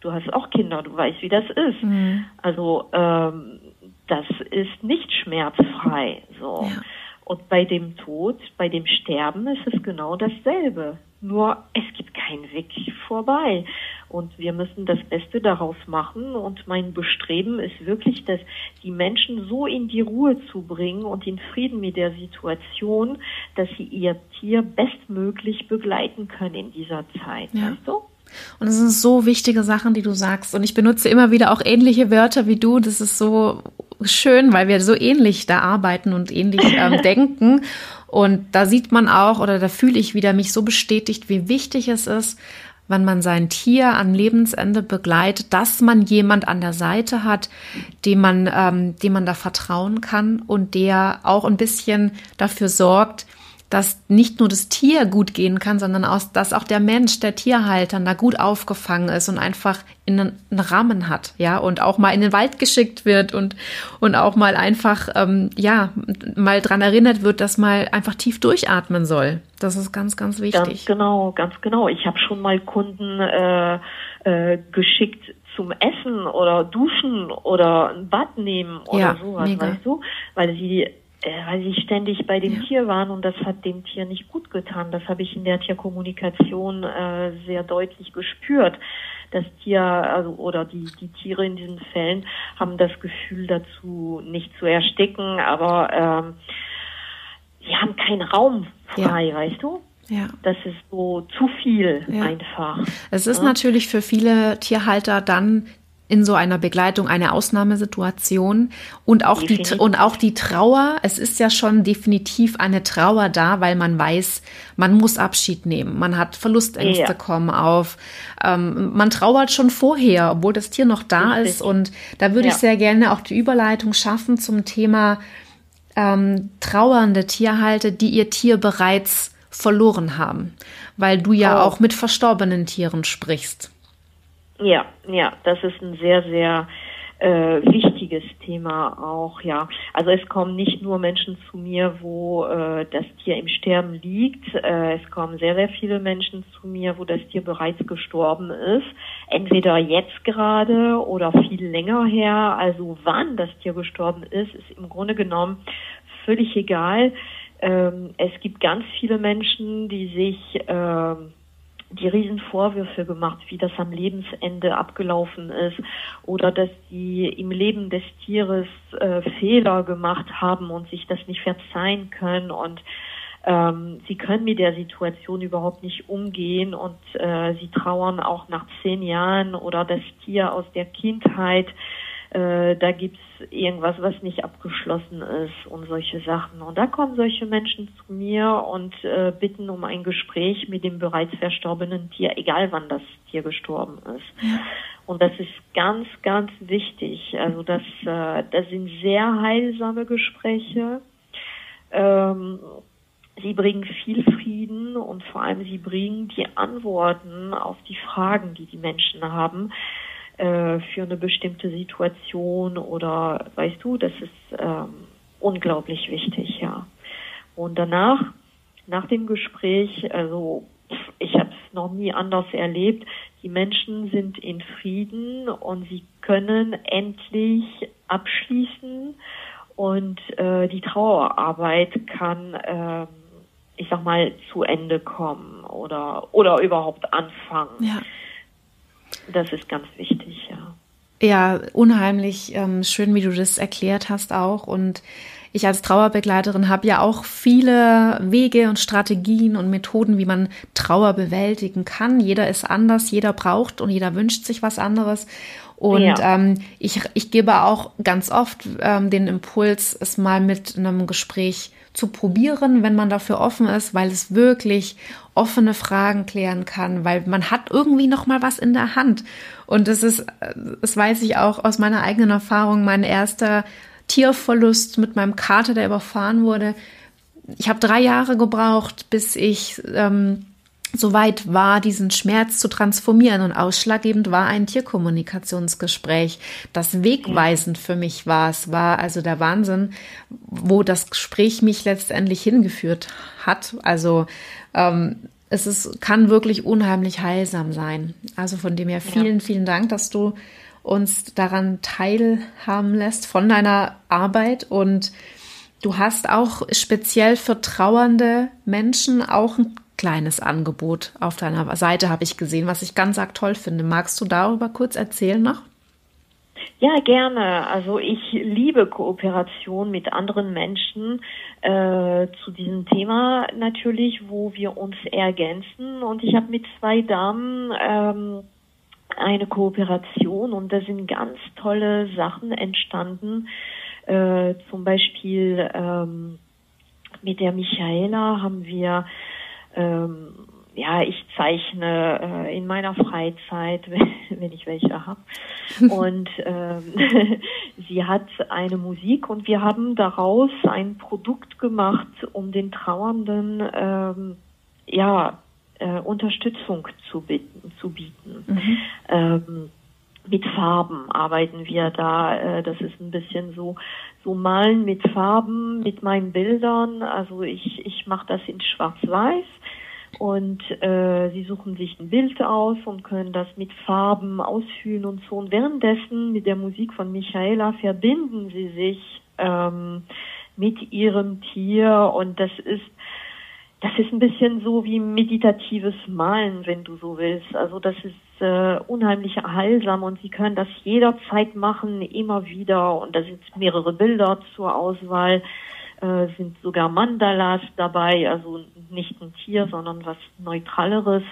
Du hast auch Kinder, du weißt, wie das ist. Mhm. Also ähm, das ist nicht schmerzfrei. So. Ja. Und bei dem Tod, bei dem Sterben ist es genau dasselbe. Nur es gibt keinen Weg vorbei. Und wir müssen das Beste daraus machen. Und mein Bestreben ist wirklich, dass die Menschen so in die Ruhe zu bringen und in Frieden mit der Situation, dass sie ihr Tier bestmöglich begleiten können in dieser Zeit. Ja. Weißt du? Und es sind so wichtige Sachen, die du sagst. Und ich benutze immer wieder auch ähnliche Wörter wie du. Das ist so schön, weil wir so ähnlich da arbeiten und ähnlich ähm, denken. Und da sieht man auch oder da fühle ich wieder mich so bestätigt, wie wichtig es ist, wenn man sein Tier an Lebensende begleitet, dass man jemand an der Seite hat, dem man, ähm, dem man da vertrauen kann und der auch ein bisschen dafür sorgt, dass nicht nur das Tier gut gehen kann, sondern auch, dass auch der Mensch, der Tierhalter, da gut aufgefangen ist und einfach in einen, Rahmen hat, ja, und auch mal in den Wald geschickt wird und, und auch mal einfach, ähm, ja, mal dran erinnert wird, dass mal einfach tief durchatmen soll. Das ist ganz, ganz wichtig. Ganz genau, ganz genau. Ich habe schon mal Kunden äh, äh, geschickt zum Essen oder duschen oder ein Bad nehmen oder ja, sowas, mega. weißt du, weil sie weil sie ständig bei dem ja. Tier waren und das hat dem Tier nicht gut getan. Das habe ich in der Tierkommunikation äh, sehr deutlich gespürt. Das Tier also, oder die, die Tiere in diesen Fällen haben das Gefühl dazu, nicht zu ersticken, aber ähm, sie haben keinen Raum frei, ja. weißt du? Ja. Das ist so zu viel ja. einfach. Es ist ja? natürlich für viele Tierhalter dann in so einer Begleitung eine Ausnahmesituation und auch die und auch die Trauer. Es ist ja schon definitiv eine Trauer da, weil man weiß, man muss Abschied nehmen. Man hat Verlustängste ja. kommen auf. Ähm, man trauert schon vorher, obwohl das Tier noch da Richtig. ist. Und da würde ja. ich sehr gerne auch die Überleitung schaffen zum Thema ähm, trauernde Tierhalter, die ihr Tier bereits verloren haben, weil du ja oh. auch mit verstorbenen Tieren sprichst. Ja, ja, das ist ein sehr, sehr äh, wichtiges Thema auch, ja. Also es kommen nicht nur Menschen zu mir, wo äh, das Tier im Sterben liegt. Äh, es kommen sehr, sehr viele Menschen zu mir, wo das Tier bereits gestorben ist. Entweder jetzt gerade oder viel länger her. Also wann das Tier gestorben ist, ist im Grunde genommen völlig egal. Ähm, es gibt ganz viele Menschen, die sich ähm, die Riesenvorwürfe gemacht, wie das am Lebensende abgelaufen ist oder dass die im Leben des Tieres äh, Fehler gemacht haben und sich das nicht verzeihen können und ähm, sie können mit der Situation überhaupt nicht umgehen und äh, sie trauern auch nach zehn Jahren oder das Tier aus der Kindheit äh, da gibt's irgendwas, was nicht abgeschlossen ist und solche Sachen. Und da kommen solche Menschen zu mir und äh, bitten um ein Gespräch mit dem bereits verstorbenen Tier, egal wann das Tier gestorben ist. Ja. Und das ist ganz, ganz wichtig. Also das, äh, das sind sehr heilsame Gespräche. Ähm, sie bringen viel Frieden und vor allem sie bringen die Antworten auf die Fragen, die die Menschen haben äh, für eine bestimmte Situation oder weißt du, das ist ähm, unglaublich wichtig, ja. Und danach, nach dem Gespräch, also ich habe es noch nie anders erlebt, die Menschen sind in Frieden und sie können endlich abschließen und äh, die Trauerarbeit kann, äh, ich sag mal, zu Ende kommen oder oder überhaupt anfangen. Ja. Das ist ganz wichtig, ja. Ja, unheimlich ähm, schön, wie du das erklärt hast auch. Und ich als Trauerbegleiterin habe ja auch viele Wege und Strategien und Methoden, wie man Trauer bewältigen kann. Jeder ist anders, jeder braucht und jeder wünscht sich was anderes. Und ja. ähm, ich, ich gebe auch ganz oft ähm, den Impuls, es mal mit einem Gespräch zu probieren, wenn man dafür offen ist, weil es wirklich offene Fragen klären kann, weil man hat irgendwie noch mal was in der Hand. Und das ist, das weiß ich auch aus meiner eigenen Erfahrung, mein erster Tierverlust mit meinem Kater, der überfahren wurde. Ich habe drei Jahre gebraucht, bis ich ähm, soweit war, diesen Schmerz zu transformieren. Und ausschlaggebend war ein Tierkommunikationsgespräch, das wegweisend für mich war. Es war also der Wahnsinn, wo das Gespräch mich letztendlich hingeführt hat. Also ähm, es ist, kann wirklich unheimlich heilsam sein. Also von dem her vielen, ja. vielen Dank, dass du uns daran teilhaben lässt von deiner Arbeit und Du hast auch speziell für trauernde Menschen auch ein kleines Angebot auf deiner Seite, habe ich gesehen, was ich ganz arg toll finde. Magst du darüber kurz erzählen noch? Ja, gerne. Also ich liebe Kooperation mit anderen Menschen äh, zu diesem Thema natürlich, wo wir uns ergänzen. Und ich habe mit zwei Damen ähm, eine Kooperation und da sind ganz tolle Sachen entstanden. Äh, zum Beispiel ähm, mit der Michaela haben wir ähm, ja, ich zeichne äh, in meiner Freizeit, wenn, ich welche habe. Und ähm, sie hat eine Musik und wir haben daraus ein Produkt gemacht, um den Trauernden ähm, ja äh, Unterstützung zu bieten. Zu bieten. Mhm. Ähm, mit Farben arbeiten wir da. Äh, das ist ein bisschen so so malen mit Farben, mit meinen Bildern. Also ich ich mache das in Schwarz-Weiß und äh, sie suchen sich ein Bild aus und können das mit Farben ausfüllen und so. Und währenddessen mit der Musik von Michaela verbinden sie sich ähm, mit ihrem Tier und das ist das ist ein bisschen so wie meditatives Malen, wenn du so willst. Also das ist äh, unheimlich heilsam und sie können das jederzeit machen, immer wieder. Und da sind mehrere Bilder zur Auswahl äh, sind sogar Mandalas dabei, also nicht ein Tier, sondern was Neutraleres,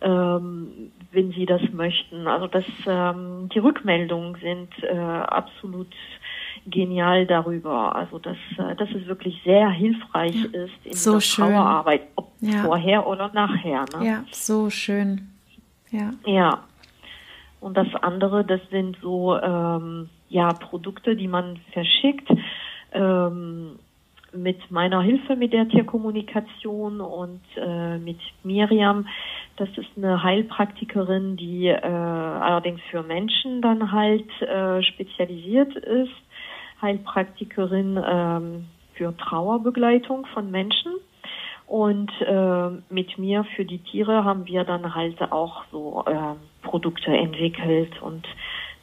ähm, wenn Sie das möchten. Also das, ähm, die Rückmeldungen sind äh, absolut genial darüber. Also dass, äh, dass es wirklich sehr hilfreich ja, ist in so der schön. Trauerarbeit, ob ja. vorher oder nachher. Ne? Ja, so schön. Ja. Ja. Und das andere, das sind so ähm, ja Produkte, die man verschickt. Ähm, mit meiner Hilfe mit der Tierkommunikation und äh, mit Miriam. Das ist eine Heilpraktikerin, die äh, allerdings für Menschen dann halt äh, spezialisiert ist. Heilpraktikerin ähm, für Trauerbegleitung von Menschen. Und äh, mit mir für die Tiere haben wir dann halt auch so äh, Produkte entwickelt und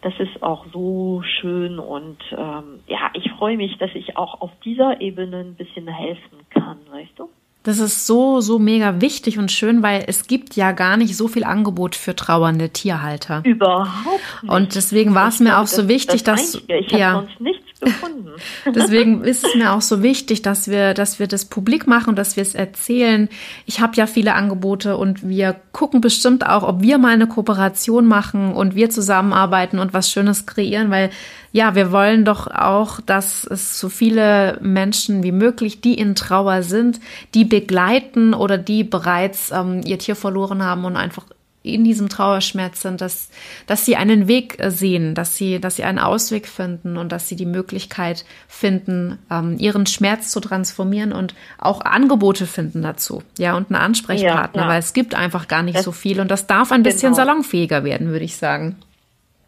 das ist auch so schön und ähm, ja, ich freue mich, dass ich auch auf dieser Ebene ein bisschen helfen kann, weißt du? Das ist so, so mega wichtig und schön, weil es gibt ja gar nicht so viel Angebot für trauernde Tierhalter. Überhaupt nicht. Und deswegen war es mir auch so wichtig, das dass ich ja, sonst nichts gefunden. Deswegen ist es mir auch so wichtig, dass wir, dass wir das publik machen, dass wir es erzählen. Ich habe ja viele Angebote und wir gucken bestimmt auch, ob wir mal eine Kooperation machen und wir zusammenarbeiten und was Schönes kreieren, weil ja, wir wollen doch auch, dass es so viele Menschen wie möglich, die in Trauer sind, die begleiten oder die bereits ähm, ihr Tier verloren haben und einfach in diesem Trauerschmerz sind, dass, dass sie einen Weg äh, sehen, dass sie, dass sie einen Ausweg finden und dass sie die Möglichkeit finden, ähm, ihren Schmerz zu transformieren und auch Angebote finden dazu. Ja, und einen Ansprechpartner, ja, ja. weil es gibt einfach gar nicht das, so viel und das darf ein bisschen genau. salonfähiger werden, würde ich sagen.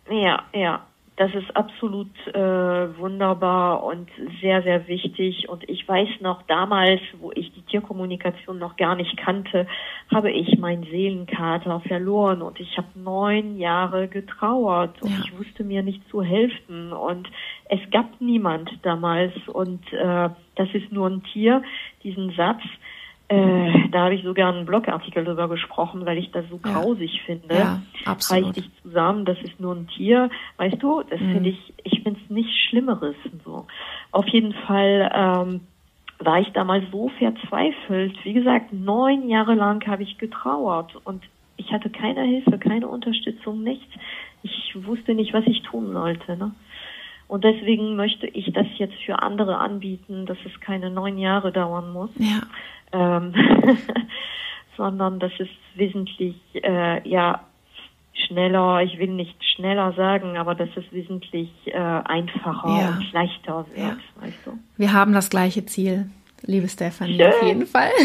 Ja, ja. Das ist absolut äh, wunderbar und sehr, sehr wichtig. Und ich weiß noch damals, wo ich die Tierkommunikation noch gar nicht kannte, habe ich meinen Seelenkater verloren und ich habe neun Jahre getrauert und ja. ich wusste mir nicht zu helfen und es gab niemand damals und äh, das ist nur ein Tier. Diesen Satz, äh, da habe ich sogar einen Blogartikel drüber gesprochen, weil ich das so ja. grausig finde. Ja, absolut. Reich dich zusammen, das ist nur ein Tier. Weißt du, das mhm. finde ich, ich finde es nichts Schlimmeres. So. Auf jeden Fall ähm, war ich damals so verzweifelt. Wie gesagt, neun Jahre lang habe ich getrauert und ich hatte keine Hilfe, keine Unterstützung, nichts. Ich wusste nicht, was ich tun sollte. Ne? Und deswegen möchte ich das jetzt für andere anbieten, dass es keine neun Jahre dauern muss. Ja ähm, sondern das ist wesentlich äh, ja schneller, ich will nicht schneller sagen, aber dass es wesentlich äh, einfacher ja. und leichter wird, ja. weißt du. Wir haben das gleiche Ziel, liebe Stefanie, Schön. auf jeden Fall.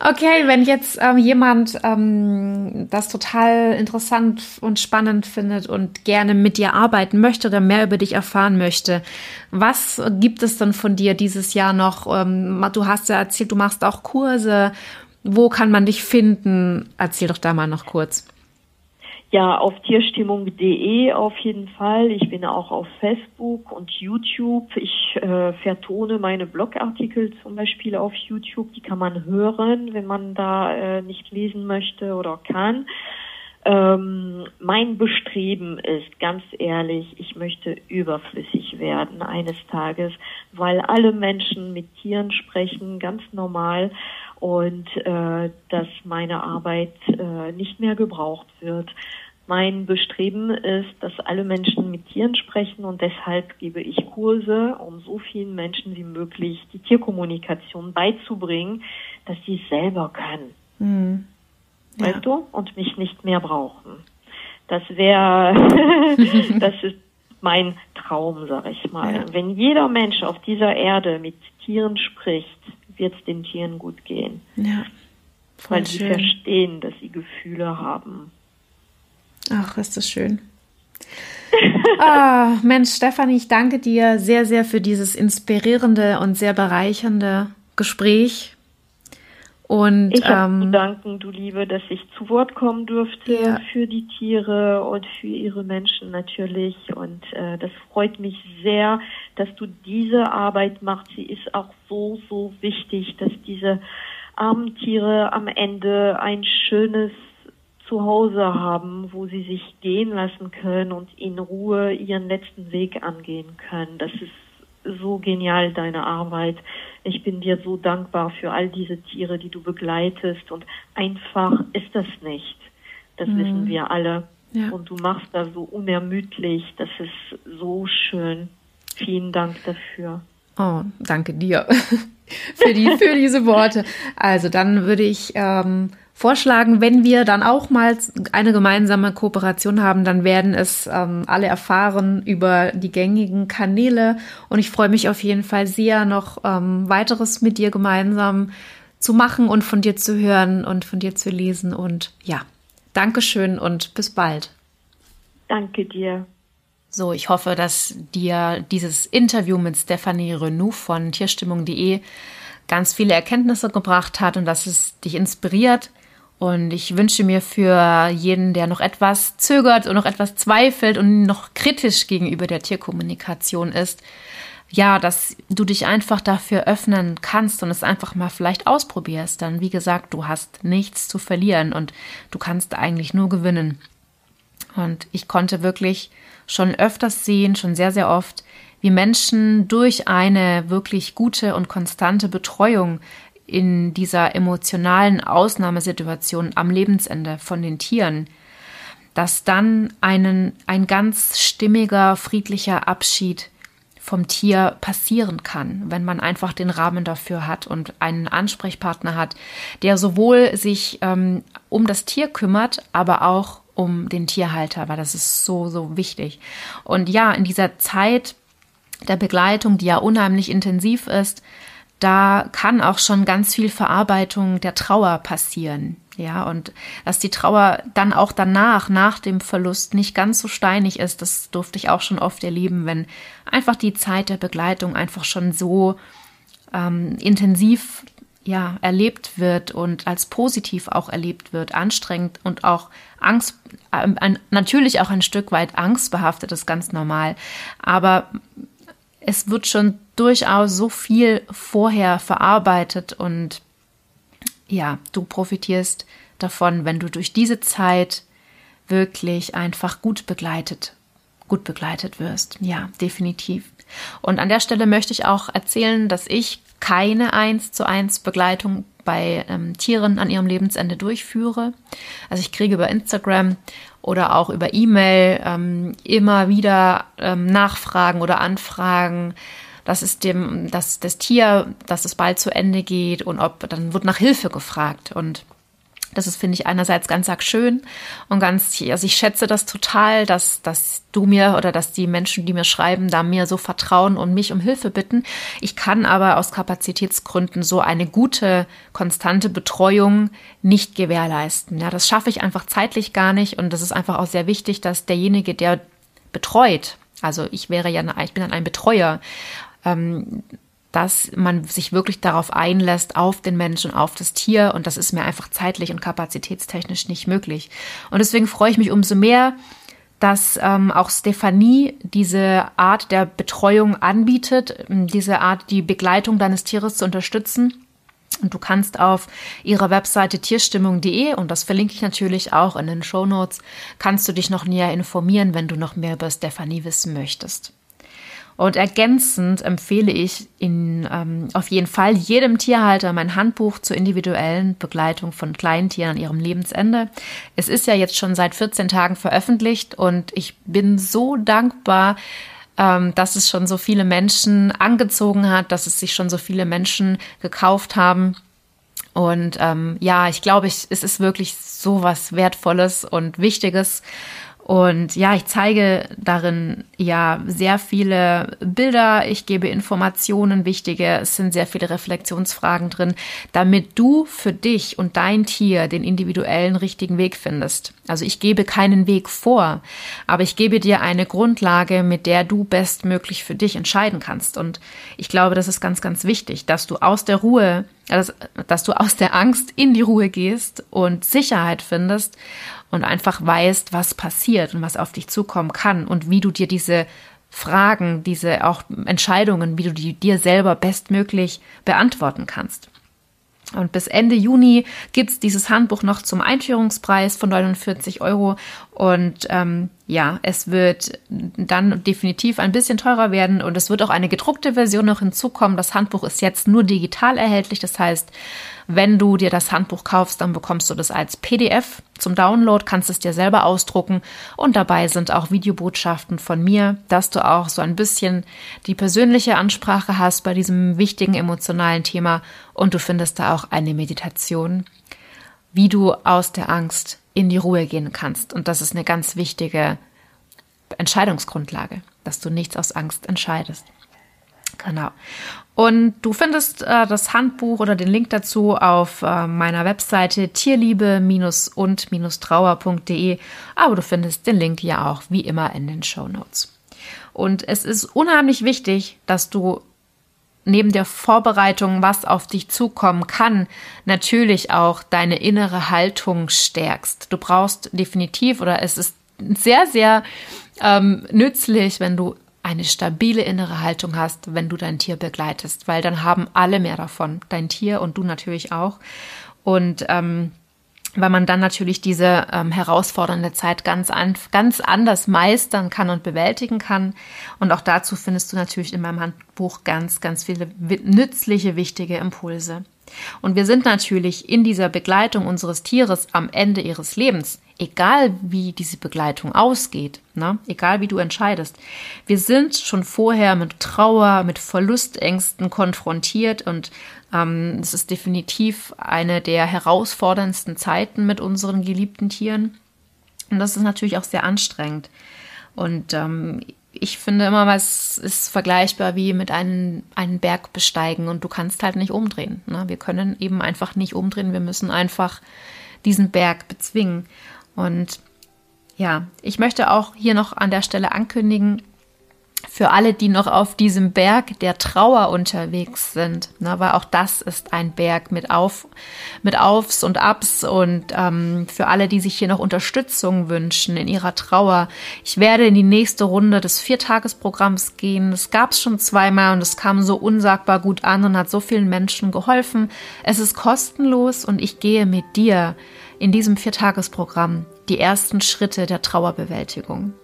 Okay, wenn jetzt ähm, jemand ähm, das total interessant und spannend findet und gerne mit dir arbeiten möchte oder mehr über dich erfahren möchte, was gibt es denn von dir dieses Jahr noch? Ähm, du hast ja erzählt, du machst auch Kurse. Wo kann man dich finden? Erzähl doch da mal noch kurz. Ja, auf tierstimmung.de auf jeden Fall. Ich bin auch auf Facebook und YouTube. Ich äh, vertone meine Blogartikel zum Beispiel auf YouTube. Die kann man hören, wenn man da äh, nicht lesen möchte oder kann. Ähm, mein Bestreben ist, ganz ehrlich, ich möchte überflüssig werden eines Tages, weil alle Menschen mit Tieren sprechen, ganz normal und äh, dass meine Arbeit äh, nicht mehr gebraucht wird. Mein Bestreben ist, dass alle Menschen mit Tieren sprechen und deshalb gebe ich Kurse, um so vielen Menschen wie möglich die Tierkommunikation beizubringen, dass sie es selber können. Mhm. Ja. Weißt du? Und mich nicht mehr brauchen. Das wäre, das ist mein Traum, sag ich mal. Ja. Wenn jeder Mensch auf dieser Erde mit Tieren spricht, wird es den Tieren gut gehen. Ja. Weil sie verstehen, dass sie Gefühle haben. Ach, ist das schön. ah, Mensch, Stefanie, ich danke dir sehr, sehr für dieses inspirierende und sehr bereichernde Gespräch. Und, ich habe ähm, zu danken, du Liebe, dass ich zu Wort kommen durfte ja. für die Tiere und für ihre Menschen natürlich. Und äh, das freut mich sehr, dass du diese Arbeit machst. Sie ist auch so, so wichtig, dass diese armen Tiere am Ende ein schönes Zuhause haben, wo sie sich gehen lassen können und in Ruhe ihren letzten Weg angehen können. Das ist so genial, deine Arbeit. Ich bin dir so dankbar für all diese Tiere, die du begleitest und einfach ist das nicht. Das mhm. wissen wir alle. Ja. Und du machst da so unermüdlich. Das ist so schön. Vielen Dank dafür. Oh, danke dir für, die, für diese Worte. Also dann würde ich ähm, vorschlagen, wenn wir dann auch mal eine gemeinsame Kooperation haben, dann werden es ähm, alle erfahren über die gängigen Kanäle. Und ich freue mich auf jeden Fall sehr, noch ähm, weiteres mit dir gemeinsam zu machen und von dir zu hören und von dir zu lesen. Und ja, Dankeschön und bis bald. Danke dir. So, ich hoffe, dass dir dieses Interview mit Stephanie Renou von tierstimmung.de ganz viele Erkenntnisse gebracht hat und dass es dich inspiriert, und ich wünsche mir für jeden, der noch etwas zögert und noch etwas zweifelt und noch kritisch gegenüber der Tierkommunikation ist, ja, dass du dich einfach dafür öffnen kannst und es einfach mal vielleicht ausprobierst, dann wie gesagt, du hast nichts zu verlieren und du kannst eigentlich nur gewinnen. Und ich konnte wirklich schon öfters sehen, schon sehr, sehr oft, wie Menschen durch eine wirklich gute und konstante Betreuung in dieser emotionalen Ausnahmesituation am Lebensende von den Tieren, dass dann einen, ein ganz stimmiger, friedlicher Abschied vom Tier passieren kann, wenn man einfach den Rahmen dafür hat und einen Ansprechpartner hat, der sowohl sich ähm, um das Tier kümmert, aber auch um den Tierhalter, weil das ist so, so wichtig. Und ja, in dieser Zeit der Begleitung, die ja unheimlich intensiv ist, da kann auch schon ganz viel Verarbeitung der Trauer passieren. Ja, und dass die Trauer dann auch danach, nach dem Verlust, nicht ganz so steinig ist, das durfte ich auch schon oft erleben, wenn einfach die Zeit der Begleitung einfach schon so ähm, intensiv ja, erlebt wird und als positiv auch erlebt wird, anstrengend und auch Angst, äh, ein, natürlich auch ein Stück weit angstbehaftet, ist ganz normal. Aber es wird schon durchaus so viel vorher verarbeitet und ja, du profitierst davon, wenn du durch diese Zeit wirklich einfach gut begleitet, gut begleitet wirst. Ja, definitiv. Und an der Stelle möchte ich auch erzählen, dass ich keine eins zu eins Begleitung bei ähm, Tieren an ihrem Lebensende durchführe. Also ich kriege über Instagram oder auch über E-Mail ähm, immer wieder ähm, Nachfragen oder Anfragen, dass es dem, dass das Tier, dass es bald zu Ende geht und ob dann wird nach Hilfe gefragt und das ist, finde ich, einerseits ganz arg schön und ganz, also ich schätze das total, dass, dass du mir oder dass die Menschen, die mir schreiben, da mir so vertrauen und mich um Hilfe bitten. Ich kann aber aus Kapazitätsgründen so eine gute, konstante Betreuung nicht gewährleisten. Ja, das schaffe ich einfach zeitlich gar nicht und das ist einfach auch sehr wichtig, dass derjenige, der betreut, also ich wäre ja, ich bin dann ein Betreuer, ähm, dass man sich wirklich darauf einlässt, auf den Menschen, auf das Tier. Und das ist mir einfach zeitlich und kapazitätstechnisch nicht möglich. Und deswegen freue ich mich umso mehr, dass ähm, auch Stefanie diese Art der Betreuung anbietet, diese Art, die Begleitung deines Tieres zu unterstützen. Und du kannst auf ihrer Webseite tierstimmung.de, und das verlinke ich natürlich auch in den Show Notes, kannst du dich noch näher informieren, wenn du noch mehr über Stefanie wissen möchtest. Und ergänzend empfehle ich in, ähm, auf jeden Fall jedem Tierhalter mein Handbuch zur individuellen Begleitung von Kleintieren an ihrem Lebensende. Es ist ja jetzt schon seit 14 Tagen veröffentlicht und ich bin so dankbar, ähm, dass es schon so viele Menschen angezogen hat, dass es sich schon so viele Menschen gekauft haben. Und ähm, ja, ich glaube, ich, es ist wirklich so was Wertvolles und Wichtiges. Und ja, ich zeige darin ja sehr viele Bilder, ich gebe Informationen, wichtige, es sind sehr viele Reflexionsfragen drin, damit du für dich und dein Tier den individuellen richtigen Weg findest. Also ich gebe keinen Weg vor, aber ich gebe dir eine Grundlage, mit der du bestmöglich für dich entscheiden kannst. Und ich glaube, das ist ganz, ganz wichtig, dass du aus der Ruhe, dass, dass du aus der Angst in die Ruhe gehst und Sicherheit findest und einfach weißt, was passiert und was auf dich zukommen kann und wie du dir diese Fragen, diese auch Entscheidungen, wie du die dir selber bestmöglich beantworten kannst. Und bis Ende Juni gibt's dieses Handbuch noch zum Einführungspreis von 49 Euro. Und ähm, ja, es wird dann definitiv ein bisschen teurer werden und es wird auch eine gedruckte Version noch hinzukommen. Das Handbuch ist jetzt nur digital erhältlich. Das heißt, wenn du dir das Handbuch kaufst, dann bekommst du das als PDF zum Download, kannst es dir selber ausdrucken und dabei sind auch Videobotschaften von mir, dass du auch so ein bisschen die persönliche Ansprache hast bei diesem wichtigen emotionalen Thema und du findest da auch eine Meditation, wie du aus der Angst in die Ruhe gehen kannst. Und das ist eine ganz wichtige Entscheidungsgrundlage, dass du nichts aus Angst entscheidest. Genau. Und du findest äh, das Handbuch oder den Link dazu auf äh, meiner Webseite tierliebe-und-trauer.de, aber du findest den Link ja auch wie immer in den Show Notes. Und es ist unheimlich wichtig, dass du neben der Vorbereitung, was auf dich zukommen kann, natürlich auch deine innere Haltung stärkst. Du brauchst definitiv oder es ist sehr, sehr ähm, nützlich, wenn du eine stabile innere Haltung hast, wenn du dein Tier begleitest, weil dann haben alle mehr davon, dein Tier und du natürlich auch. Und ähm, weil man dann natürlich diese ähm, herausfordernde Zeit ganz, an, ganz anders meistern kann und bewältigen kann. Und auch dazu findest du natürlich in meinem Handbuch ganz, ganz viele nützliche, wichtige Impulse. Und wir sind natürlich in dieser Begleitung unseres Tieres am Ende ihres Lebens, egal wie diese Begleitung ausgeht, ne? egal wie du entscheidest. Wir sind schon vorher mit Trauer, mit Verlustängsten konfrontiert und ähm, es ist definitiv eine der herausforderndsten Zeiten mit unseren geliebten Tieren. Und das ist natürlich auch sehr anstrengend. Und ähm, ich finde immer, was ist vergleichbar wie mit einem, einem Berg besteigen und du kannst halt nicht umdrehen. Ne? Wir können eben einfach nicht umdrehen. Wir müssen einfach diesen Berg bezwingen. Und ja, ich möchte auch hier noch an der Stelle ankündigen, für alle, die noch auf diesem Berg der Trauer unterwegs sind, ne, weil auch das ist ein Berg mit Auf, mit Aufs und Abs und ähm, für alle, die sich hier noch Unterstützung wünschen in ihrer Trauer. Ich werde in die nächste Runde des Viertagesprogramms gehen. Das gab es schon zweimal und es kam so unsagbar gut an und hat so vielen Menschen geholfen. Es ist kostenlos und ich gehe mit dir in diesem Viertagesprogramm die ersten Schritte der Trauerbewältigung.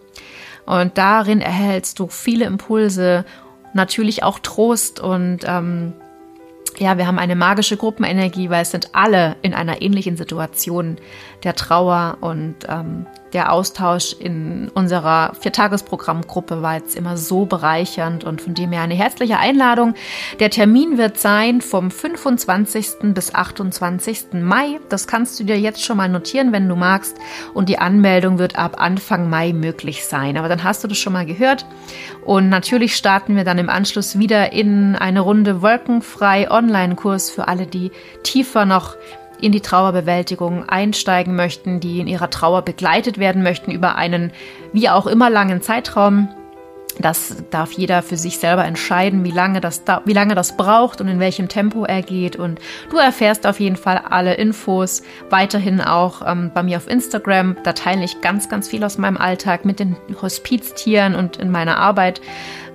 Und darin erhältst du viele Impulse, natürlich auch Trost und ähm, ja, wir haben eine magische Gruppenenergie, weil es sind alle in einer ähnlichen Situation der Trauer und ähm, der Austausch in unserer Viertagesprogrammgruppe war jetzt immer so bereichernd und von dem her eine herzliche Einladung. Der Termin wird sein vom 25. bis 28. Mai. Das kannst du dir jetzt schon mal notieren, wenn du magst. Und die Anmeldung wird ab Anfang Mai möglich sein. Aber dann hast du das schon mal gehört. Und natürlich starten wir dann im Anschluss wieder in eine Runde wolkenfrei Online-Kurs für alle, die tiefer noch in die Trauerbewältigung einsteigen möchten, die in ihrer Trauer begleitet werden möchten über einen wie auch immer langen Zeitraum. Das darf jeder für sich selber entscheiden, wie lange das, wie lange das braucht und in welchem Tempo er geht. Und du erfährst auf jeden Fall alle Infos weiterhin auch ähm, bei mir auf Instagram. Da teile ich ganz, ganz viel aus meinem Alltag mit den Hospiztieren und in meiner Arbeit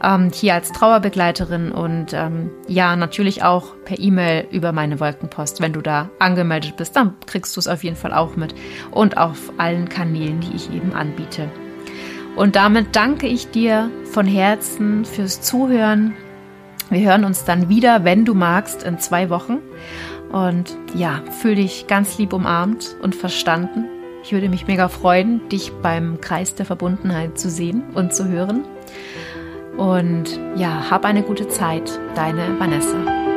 ähm, hier als Trauerbegleiterin und ähm, ja, natürlich auch per E-Mail über meine Wolkenpost. Wenn du da angemeldet bist, dann kriegst du es auf jeden Fall auch mit und auf allen Kanälen, die ich eben anbiete. Und damit danke ich dir von Herzen fürs Zuhören. Wir hören uns dann wieder, wenn du magst, in zwei Wochen. Und ja, fühl dich ganz lieb umarmt und verstanden. Ich würde mich mega freuen, dich beim Kreis der Verbundenheit zu sehen und zu hören. Und ja, hab eine gute Zeit. Deine Vanessa.